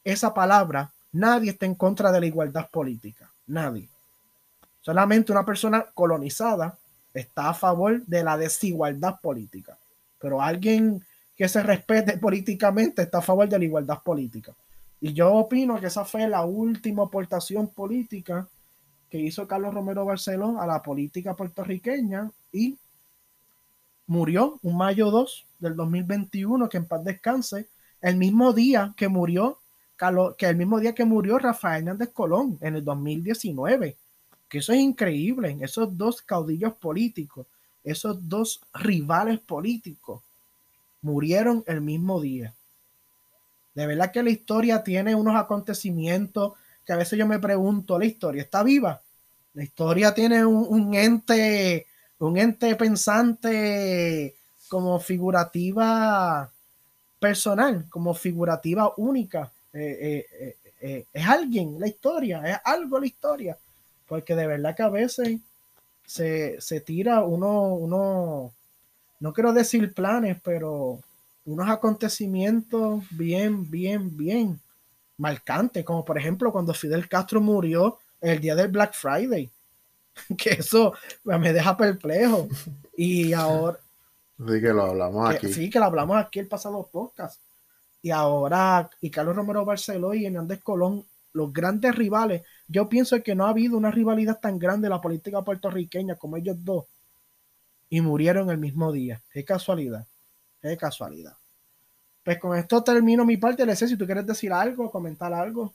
esa palabra, nadie está en contra de la igualdad política. Nadie. Solamente una persona colonizada está a favor de la desigualdad política. Pero alguien que se respete políticamente está a favor de la igualdad política. Y yo opino que esa fue la última aportación política que hizo Carlos Romero Barceló a la política puertorriqueña y murió un mayo 2 del 2021, que en paz descanse, el mismo día que murió, que el mismo día que murió Rafael Hernández Colón en el 2019. Que eso es increíble, esos dos caudillos políticos, esos dos rivales políticos, murieron el mismo día. De verdad que la historia tiene unos acontecimientos que a veces yo me pregunto, ¿la historia está viva? La historia tiene un, un ente un ente pensante como figurativa personal, como figurativa única. Eh, eh, eh, es alguien la historia, es algo la historia, porque de verdad que a veces se, se tira uno, uno, no quiero decir planes, pero unos acontecimientos bien, bien, bien marcantes, como por ejemplo cuando Fidel Castro murió el día del Black Friday. que eso me deja perplejo. Y ahora... Sí, que lo hablamos aquí. Sí, que lo hablamos aquí el pasado podcast. Y ahora, y Carlos Romero Barceló y Hernández Colón, los grandes rivales, yo pienso que no ha habido una rivalidad tan grande en la política puertorriqueña como ellos dos. Y murieron el mismo día. Qué casualidad. Qué casualidad. Pues con esto termino mi parte. Le sé si tú quieres decir algo, comentar algo.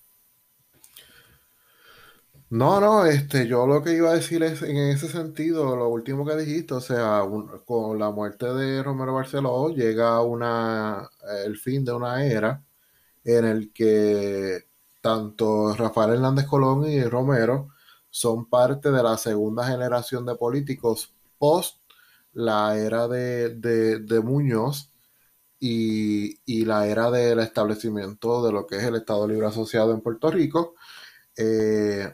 No, no, este, yo lo que iba a decir es en ese sentido, lo último que dijiste, o sea, con la muerte de Romero Barceló llega una, el fin de una era en el que tanto Rafael Hernández Colón y Romero son parte de la segunda generación de políticos post la era de, de, Muñoz y, y, la era del establecimiento de lo que es el Estado Libre Asociado en Puerto Rico. Eh,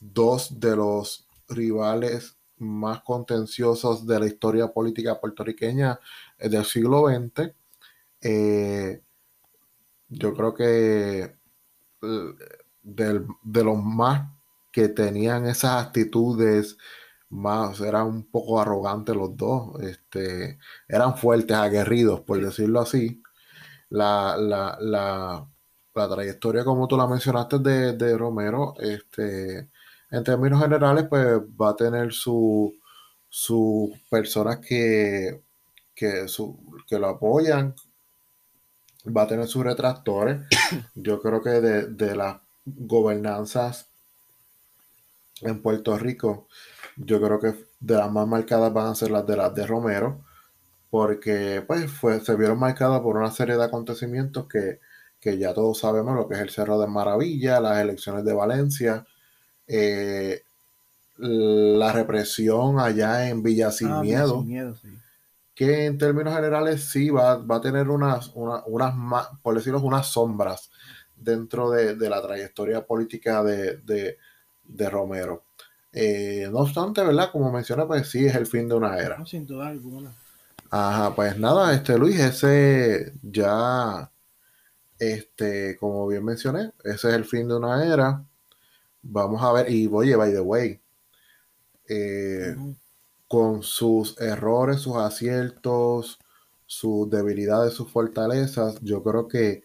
dos de los rivales más contenciosos de la historia política puertorriqueña eh, del siglo XX. Eh, yo creo que eh, de los más que tenían esas actitudes más, eran un poco arrogantes los dos, este, eran fuertes, aguerridos, por decirlo así. La, la, trayectoria, como tú la mencionaste, de, de Romero, este, en términos generales, pues va a tener sus personas que, que, que lo apoyan, va a tener sus retractores. Yo creo que de, las gobernanzas en Puerto Rico, yo creo que de las más marcadas van a ser las de las de Romero, porque pues fue, se vieron marcadas por una serie de acontecimientos que, que ya todos sabemos lo que es el Cerro de Maravilla, las elecciones de Valencia, eh, la represión allá en Villa Sin ah, Miedo, que en términos generales sí va, a tener unas, unas por decirlo, unas sombras dentro de, la trayectoria política de, Romero. Eh, no obstante, ¿verdad? Como menciona, pues sí es el fin de una era. sin duda alguna. Ajá, pues nada, este Luis, ese ya, este, como bien mencioné, ese es el fin de una era. Vamos a ver, y oye, by the way, eh, con sus errores, sus aciertos, sus debilidades, sus fortalezas, yo creo que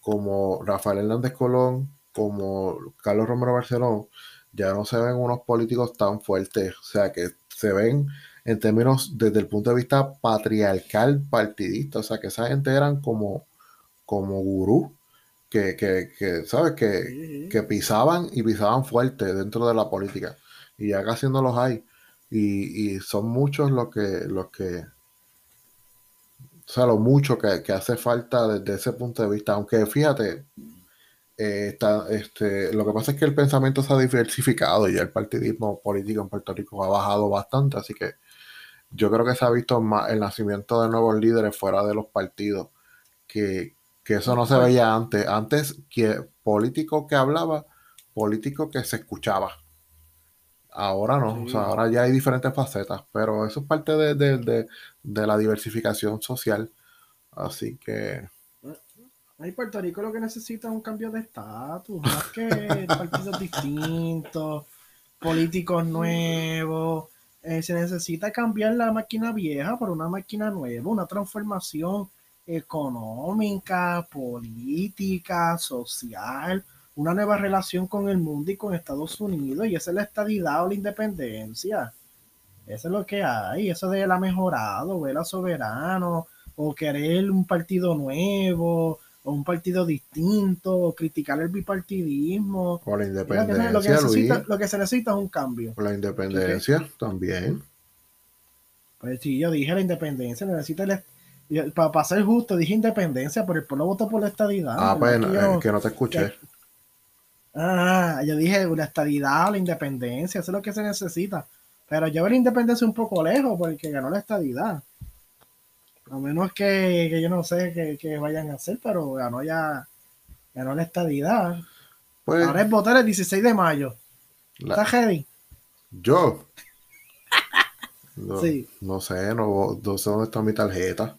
como Rafael Hernández Colón, como Carlos Romero Barceló, ya no se ven unos políticos tan fuertes, o sea, que se ven en términos desde el punto de vista patriarcal partidista, o sea, que esa gente eran como, como gurú que, que, que ¿sabes? Que, que, pisaban y pisaban fuerte dentro de la política. y ya casi no los hay. Y, son muchos los que, los que, o sea, lo mucho que, que hace falta desde ese punto de vista. Aunque fíjate, eh, está, este, lo que pasa es que el pensamiento se ha diversificado y el partidismo político en Puerto Rico ha bajado bastante, así que yo creo que se ha visto más el nacimiento de nuevos líderes fuera de los partidos, que, que eso no se veía antes. Antes, que político que hablaba, político que se escuchaba. Ahora no, o sea, ahora ya hay diferentes facetas, pero eso es parte de, la diversificación social. Así que. Ay, Puerto Rico lo que necesita es un cambio de estatus, más que partidos distintos, políticos nuevos. Eh, se necesita cambiar la máquina vieja por una máquina nueva, una transformación económica, política, social, una nueva relación con el mundo y con Estados Unidos, y esa es la estadidad o la independencia. Eso es lo que hay, eso de la mejorado, ver a soberano, o querer un partido nuevo, o un partido distinto, o criticar el bipartidismo. O la independencia. Lo que, necesita, lo que se necesita es un cambio. O la independencia también. Pues sí, yo dije la independencia, necesita el, para, para, ser justo, dije independencia, pero el pueblo votó por la estadidad. Ah, pues que, no te escuché. ah, yo dije la estadidad, la independencia, eso es lo que se necesita. Pero yo veo la independencia un poco lejos porque ganó la estadidad. A menos que, yo no sé qué, vayan a hacer, pero ganó ya, ganó la estadidad. Pues, Ahora es votar el 16 de mayo. ¿Está heavy? ¿Yo? No, sí. no sé, no, no sé dónde está mi tarjeta.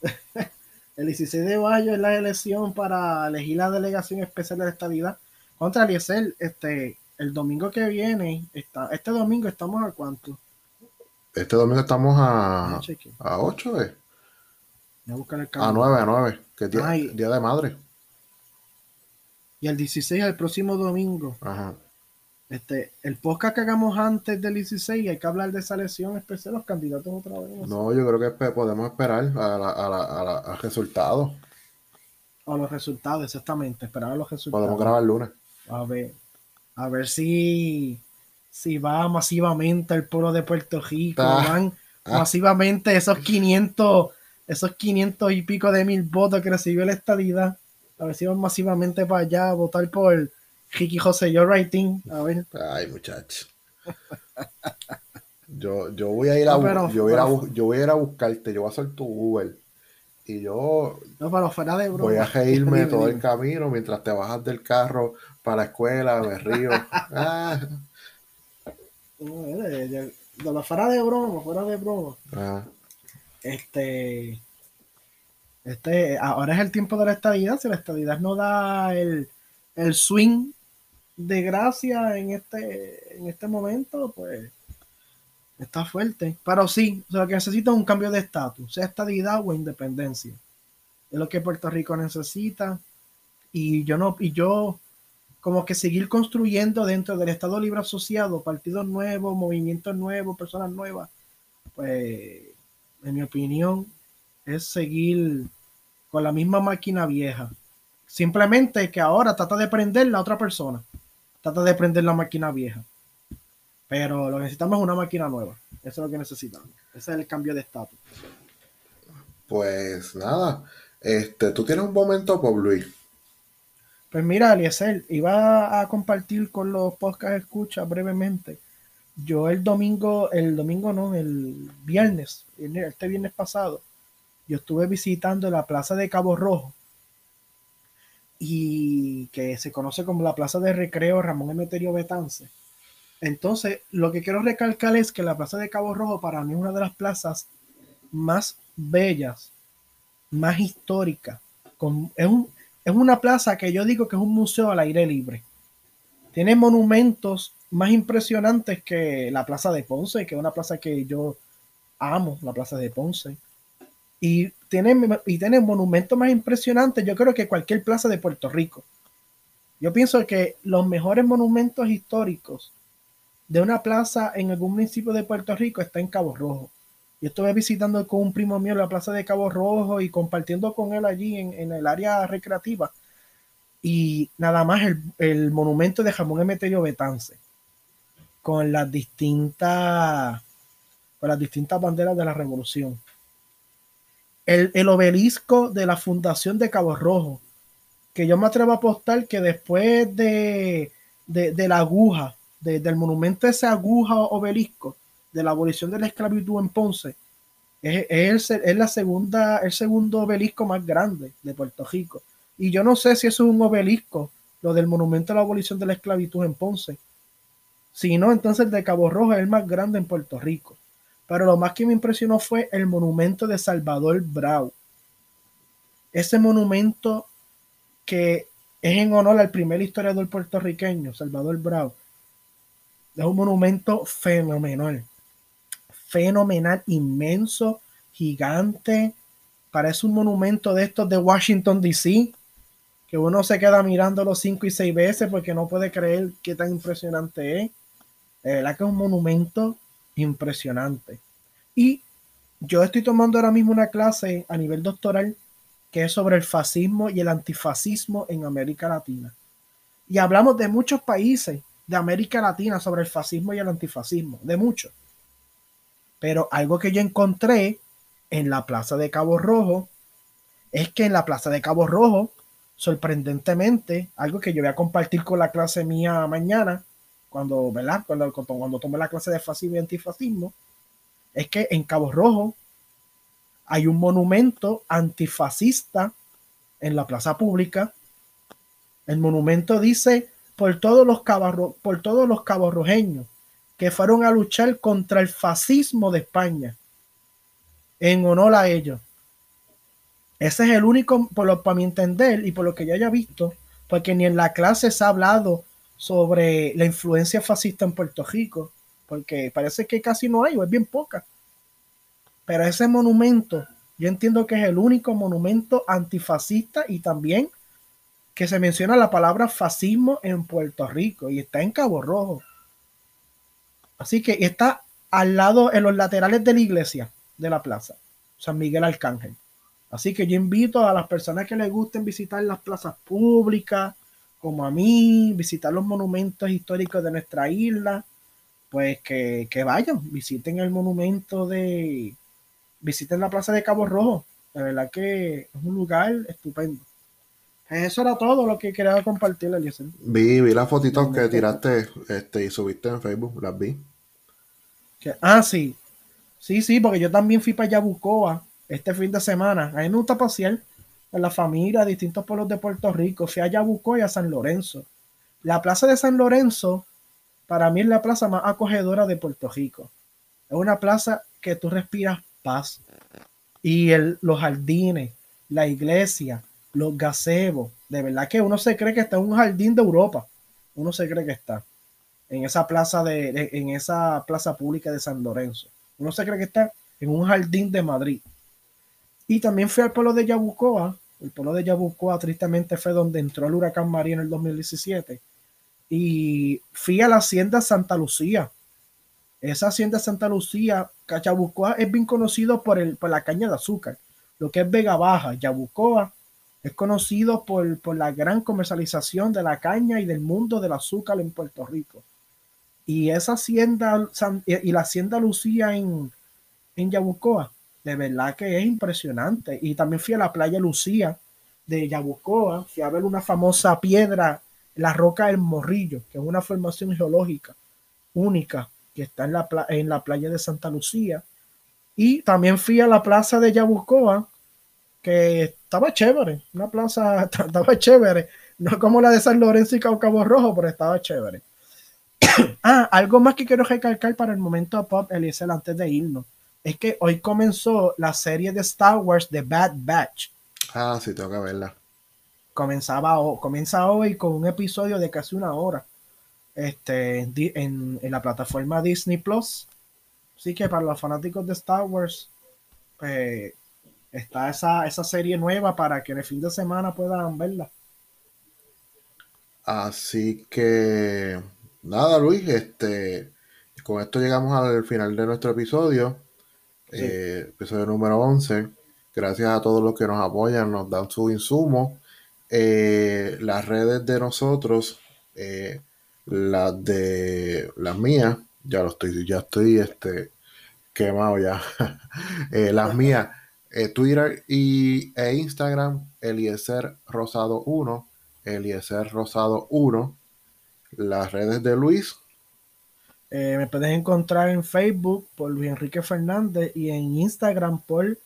el 16 de mayo es la elección para elegir la delegación especial de la estabilidad contra Eliezer. Este, el domingo que viene, está, este domingo estamos a cuánto? Este domingo estamos a, a 8, ¿eh? A 9, a 9, que es día, día de madre. Y el 16 el próximo domingo. Ajá. Este, el podcast que hagamos antes del 16, hay que hablar de esa elección especial, los candidatos otra vez. No, yo creo que podemos esperar a la, a la, a a resultados. A los resultados, exactamente, esperar a los resultados. Podemos grabar el lunes. A ver, a ver si, si va masivamente el pueblo de Puerto Rico, ah, van ah. masivamente esos 500, esos 500 y pico de mil votos que recibió la estadidad, a ver si van masivamente para allá a votar por Ricky José, yo writing. A ver. Ay, muchacho. Yo, yo voy a ir a, yo voy a, yo voy a ir a buscarte, yo voy a hacer tu Uber. Y yo no, pero fuera de broma. voy a reírme todo el camino mientras te bajas del carro para la escuela, me río. ah. De, de, fuera de broma, fuera de broma. Este, este, ahora es el tiempo de la estabilidad. Si la estabilidad no da el, el swing de gracia en este, en este momento, pues está fuerte. Pero sí, o sea, que necesita un cambio de estatus, sea estadidad o independencia. Es lo que Puerto Rico necesita. Y yo no, y yo como que seguir construyendo dentro del Estado Libre Asociado, partidos nuevos, movimientos nuevos, personas nuevas, pues en mi opinión es seguir con la misma máquina vieja. Simplemente que ahora trata de prender la otra persona trata de prender la máquina vieja. Pero lo que necesitamos es una máquina nueva. Eso es lo que necesitamos. Ese es el cambio de estatus. Pues nada. Este, tú tienes un momento, por Luis. Pues mira, Eliezer, iba a compartir con los podcast escucha brevemente. Yo el domingo, el domingo no, el viernes, este viernes pasado, yo estuve visitando la plaza de Cabo Rojo y que se conoce como la Plaza de Recreo Ramón Emeterio Betance. Entonces, lo que quiero recalcar es que la Plaza de Cabo Rojo para mí es una de las plazas más bellas, más históricas. es, es una plaza que yo digo que es un museo al aire libre. Tiene monumentos más impresionantes que la Plaza de Ponce, que es una plaza que yo amo, la Plaza de Ponce y tiene, y tiene monumentos más impresionantes, yo creo que cualquier plaza de Puerto Rico. Yo pienso que los mejores monumentos históricos de una plaza en algún municipio de Puerto Rico está en Cabo Rojo. Yo estuve visitando con un primo mío la plaza de Cabo Rojo y compartiendo con él allí en, el área recreativa. Y nada más el, monumento de Jamón Emeterio Betance. con las distintas con las distintas banderas de la revolución. El, obelisco de la fundación de Cabo Rojo, que yo me atrevo a apostar que después de, de, la aguja, del monumento ese aguja obelisco, de la abolición de la esclavitud en Ponce, es, es, es, la segunda, el segundo obelisco más grande de Puerto Rico. Y yo no sé si eso es un obelisco, lo del monumento a la abolición de la esclavitud en Ponce. Si no, entonces el de Cabo Rojo es el más grande en Puerto Rico. Pero lo más que me impresionó fue el monumento de Salvador Brau. Ese monumento que es en honor al primer historiador puertorriqueño, Salvador Brau. Es un monumento fenomenal. Fenomenal, inmenso, gigante. Parece un monumento de estos de Washington, D.C. Que uno se queda mirándolo cinco y seis veces porque no puede creer qué tan impresionante es. De verdad que es un monumento impresionante. Y yo estoy tomando ahora mismo una clase a nivel doctoral que es sobre el fascismo y el antifascismo en América Latina. Y hablamos de muchos países de América Latina sobre el fascismo y el antifascismo, de muchos. Pero algo que yo encontré en la Plaza de Cabo Rojo es que en la Plaza de Cabo Rojo, sorprendentemente, algo que yo voy a compartir con la clase mía mañana, cuando, ¿verdad? Cuando, cuando, tomé la clase de fascismo y antifascismo, es que en Cabo Rojo hay un monumento antifascista en la plaza pública. El monumento dice por todos los cabarro, por todos los caborrojeños que fueron a luchar contra el fascismo de España en honor a ellos. Ese es el único, por lo para mi entender y por lo que yo haya visto, porque ni en la clase se ha hablado sobre la influencia fascista en Puerto Rico, porque parece que casi no hay o es bien poca. Pero ese monumento, yo entiendo que es el único monumento antifascista y también que se menciona la palabra fascismo en Puerto Rico y está en Cabo Rojo. Así que está al lado, en los laterales de la iglesia de la plaza, San Miguel Arcángel. Así que yo invito a las personas que les gusten visitar las plazas públicas, como a mí, visitar los monumentos históricos de nuestra isla, pues que, vayan, visiten el monumento de, visiten la plaza de Cabo Rojo, de verdad que es un lugar estupendo. Eso era todo lo que quería compartir, Eliezer. Vi, vi las fotitos que tiraste este, y subiste en Facebook, las vi. ah, sí. Sí, sí, porque yo también fui para Yabucoa este fin de semana. A mí me gusta pasear en la familia, distintos pueblos de Puerto Rico. Fui a Yabuco y a San Lorenzo. La plaza de San Lorenzo, para mí es la plaza más acogedora de Puerto Rico. Es una plaza que tú respiras paz. Y el, los jardines, la iglesia, los gazebos. De verdad que uno se cree que está en un jardín de Europa. Uno se cree que está en esa plaza de, en esa plaza pública de San Lorenzo. Uno se cree que está en un jardín de Madrid. Y también fui al pueblo de Yabucoa. El pueblo de Yabucoa tristemente fue donde entró el huracán María en el 2017. Y fui a la hacienda Santa Lucía. Esa hacienda Santa Lucía, Yabucoa es bien conocido por, el, por la caña de azúcar. Lo que es Vega Baja, Yabucoa es conocido por, por, la gran comercialización de la caña y del mundo del azúcar en Puerto Rico. Y esa hacienda y la hacienda Lucía en, en Yabucoa de verdad que es impresionante. Y también fui a la playa Lucía de Yabucoa, fui a ver una famosa piedra, la roca del Morrillo, que es una formación geológica única que está en la, en la playa de Santa Lucía. Y también fui a la plaza de Yabucoa, que estaba chévere, una plaza estaba chévere, no como la de San Lorenzo y Cabo Rojo, pero estaba chévere. ah, algo más que quiero recalcar para el momento pop, Eliezer, antes de irnos es que hoy comenzó la serie de Star Wars The Bad Batch. Ah, sí, tengo que verla. Comenzaba, comienza hoy con un episodio de casi una hora este, en, la plataforma Disney Plus. Así que para los fanáticos de Star Wars, pues, está esa, esa serie nueva para que en el fin de semana puedan verla. Así que nada, Luis, este con esto llegamos al final de nuestro episodio. Eh, episodio número 11. Gracias a todos los que nos apoyan, nos dan su insumo. Eh, las redes de nosotros, eh, Las de las mías, ya lo estoy, ya estoy este, quemado ya. Las mías, eh, Twitter y, e Instagram, Eliezer Rosado 1, Eliezer Rosado 1. Las redes de Luis. Eh, me puedes encontrar en Facebook por Luis Enrique Fernández y en Instagram por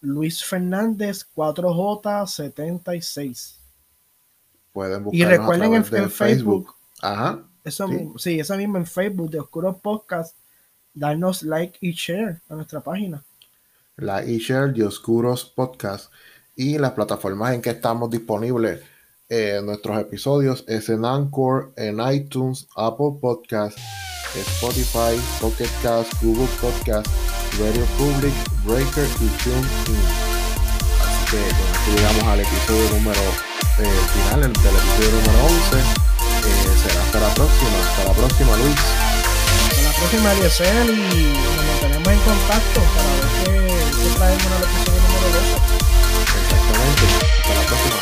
Luis Fernández 4J76. Pueden Y recuerden en, Facebook. Facebook. Ajá. Eso mismo, sí, eso mismo en Facebook de Oscuro Podcast. Darnos like y share a nuestra página. Like y share de Oscuros Podcast. Y las plataformas en que estamos disponibles eh, nuestros episodios es en Anchor, en iTunes, Apple Podcast, Spotify, Pocket Cast, Google Podcast, Radio Public, Breaker y TuneIn. Así que llegamos al episodio número eh, final, el del episodio número 11. Eh, será hasta la próxima. Hasta la próxima, Luis. Hasta la próxima, Eliezer, y nos mantenemos en contacto para ver qué, que traemos en el número 12. Exactamente. Hasta la próxima.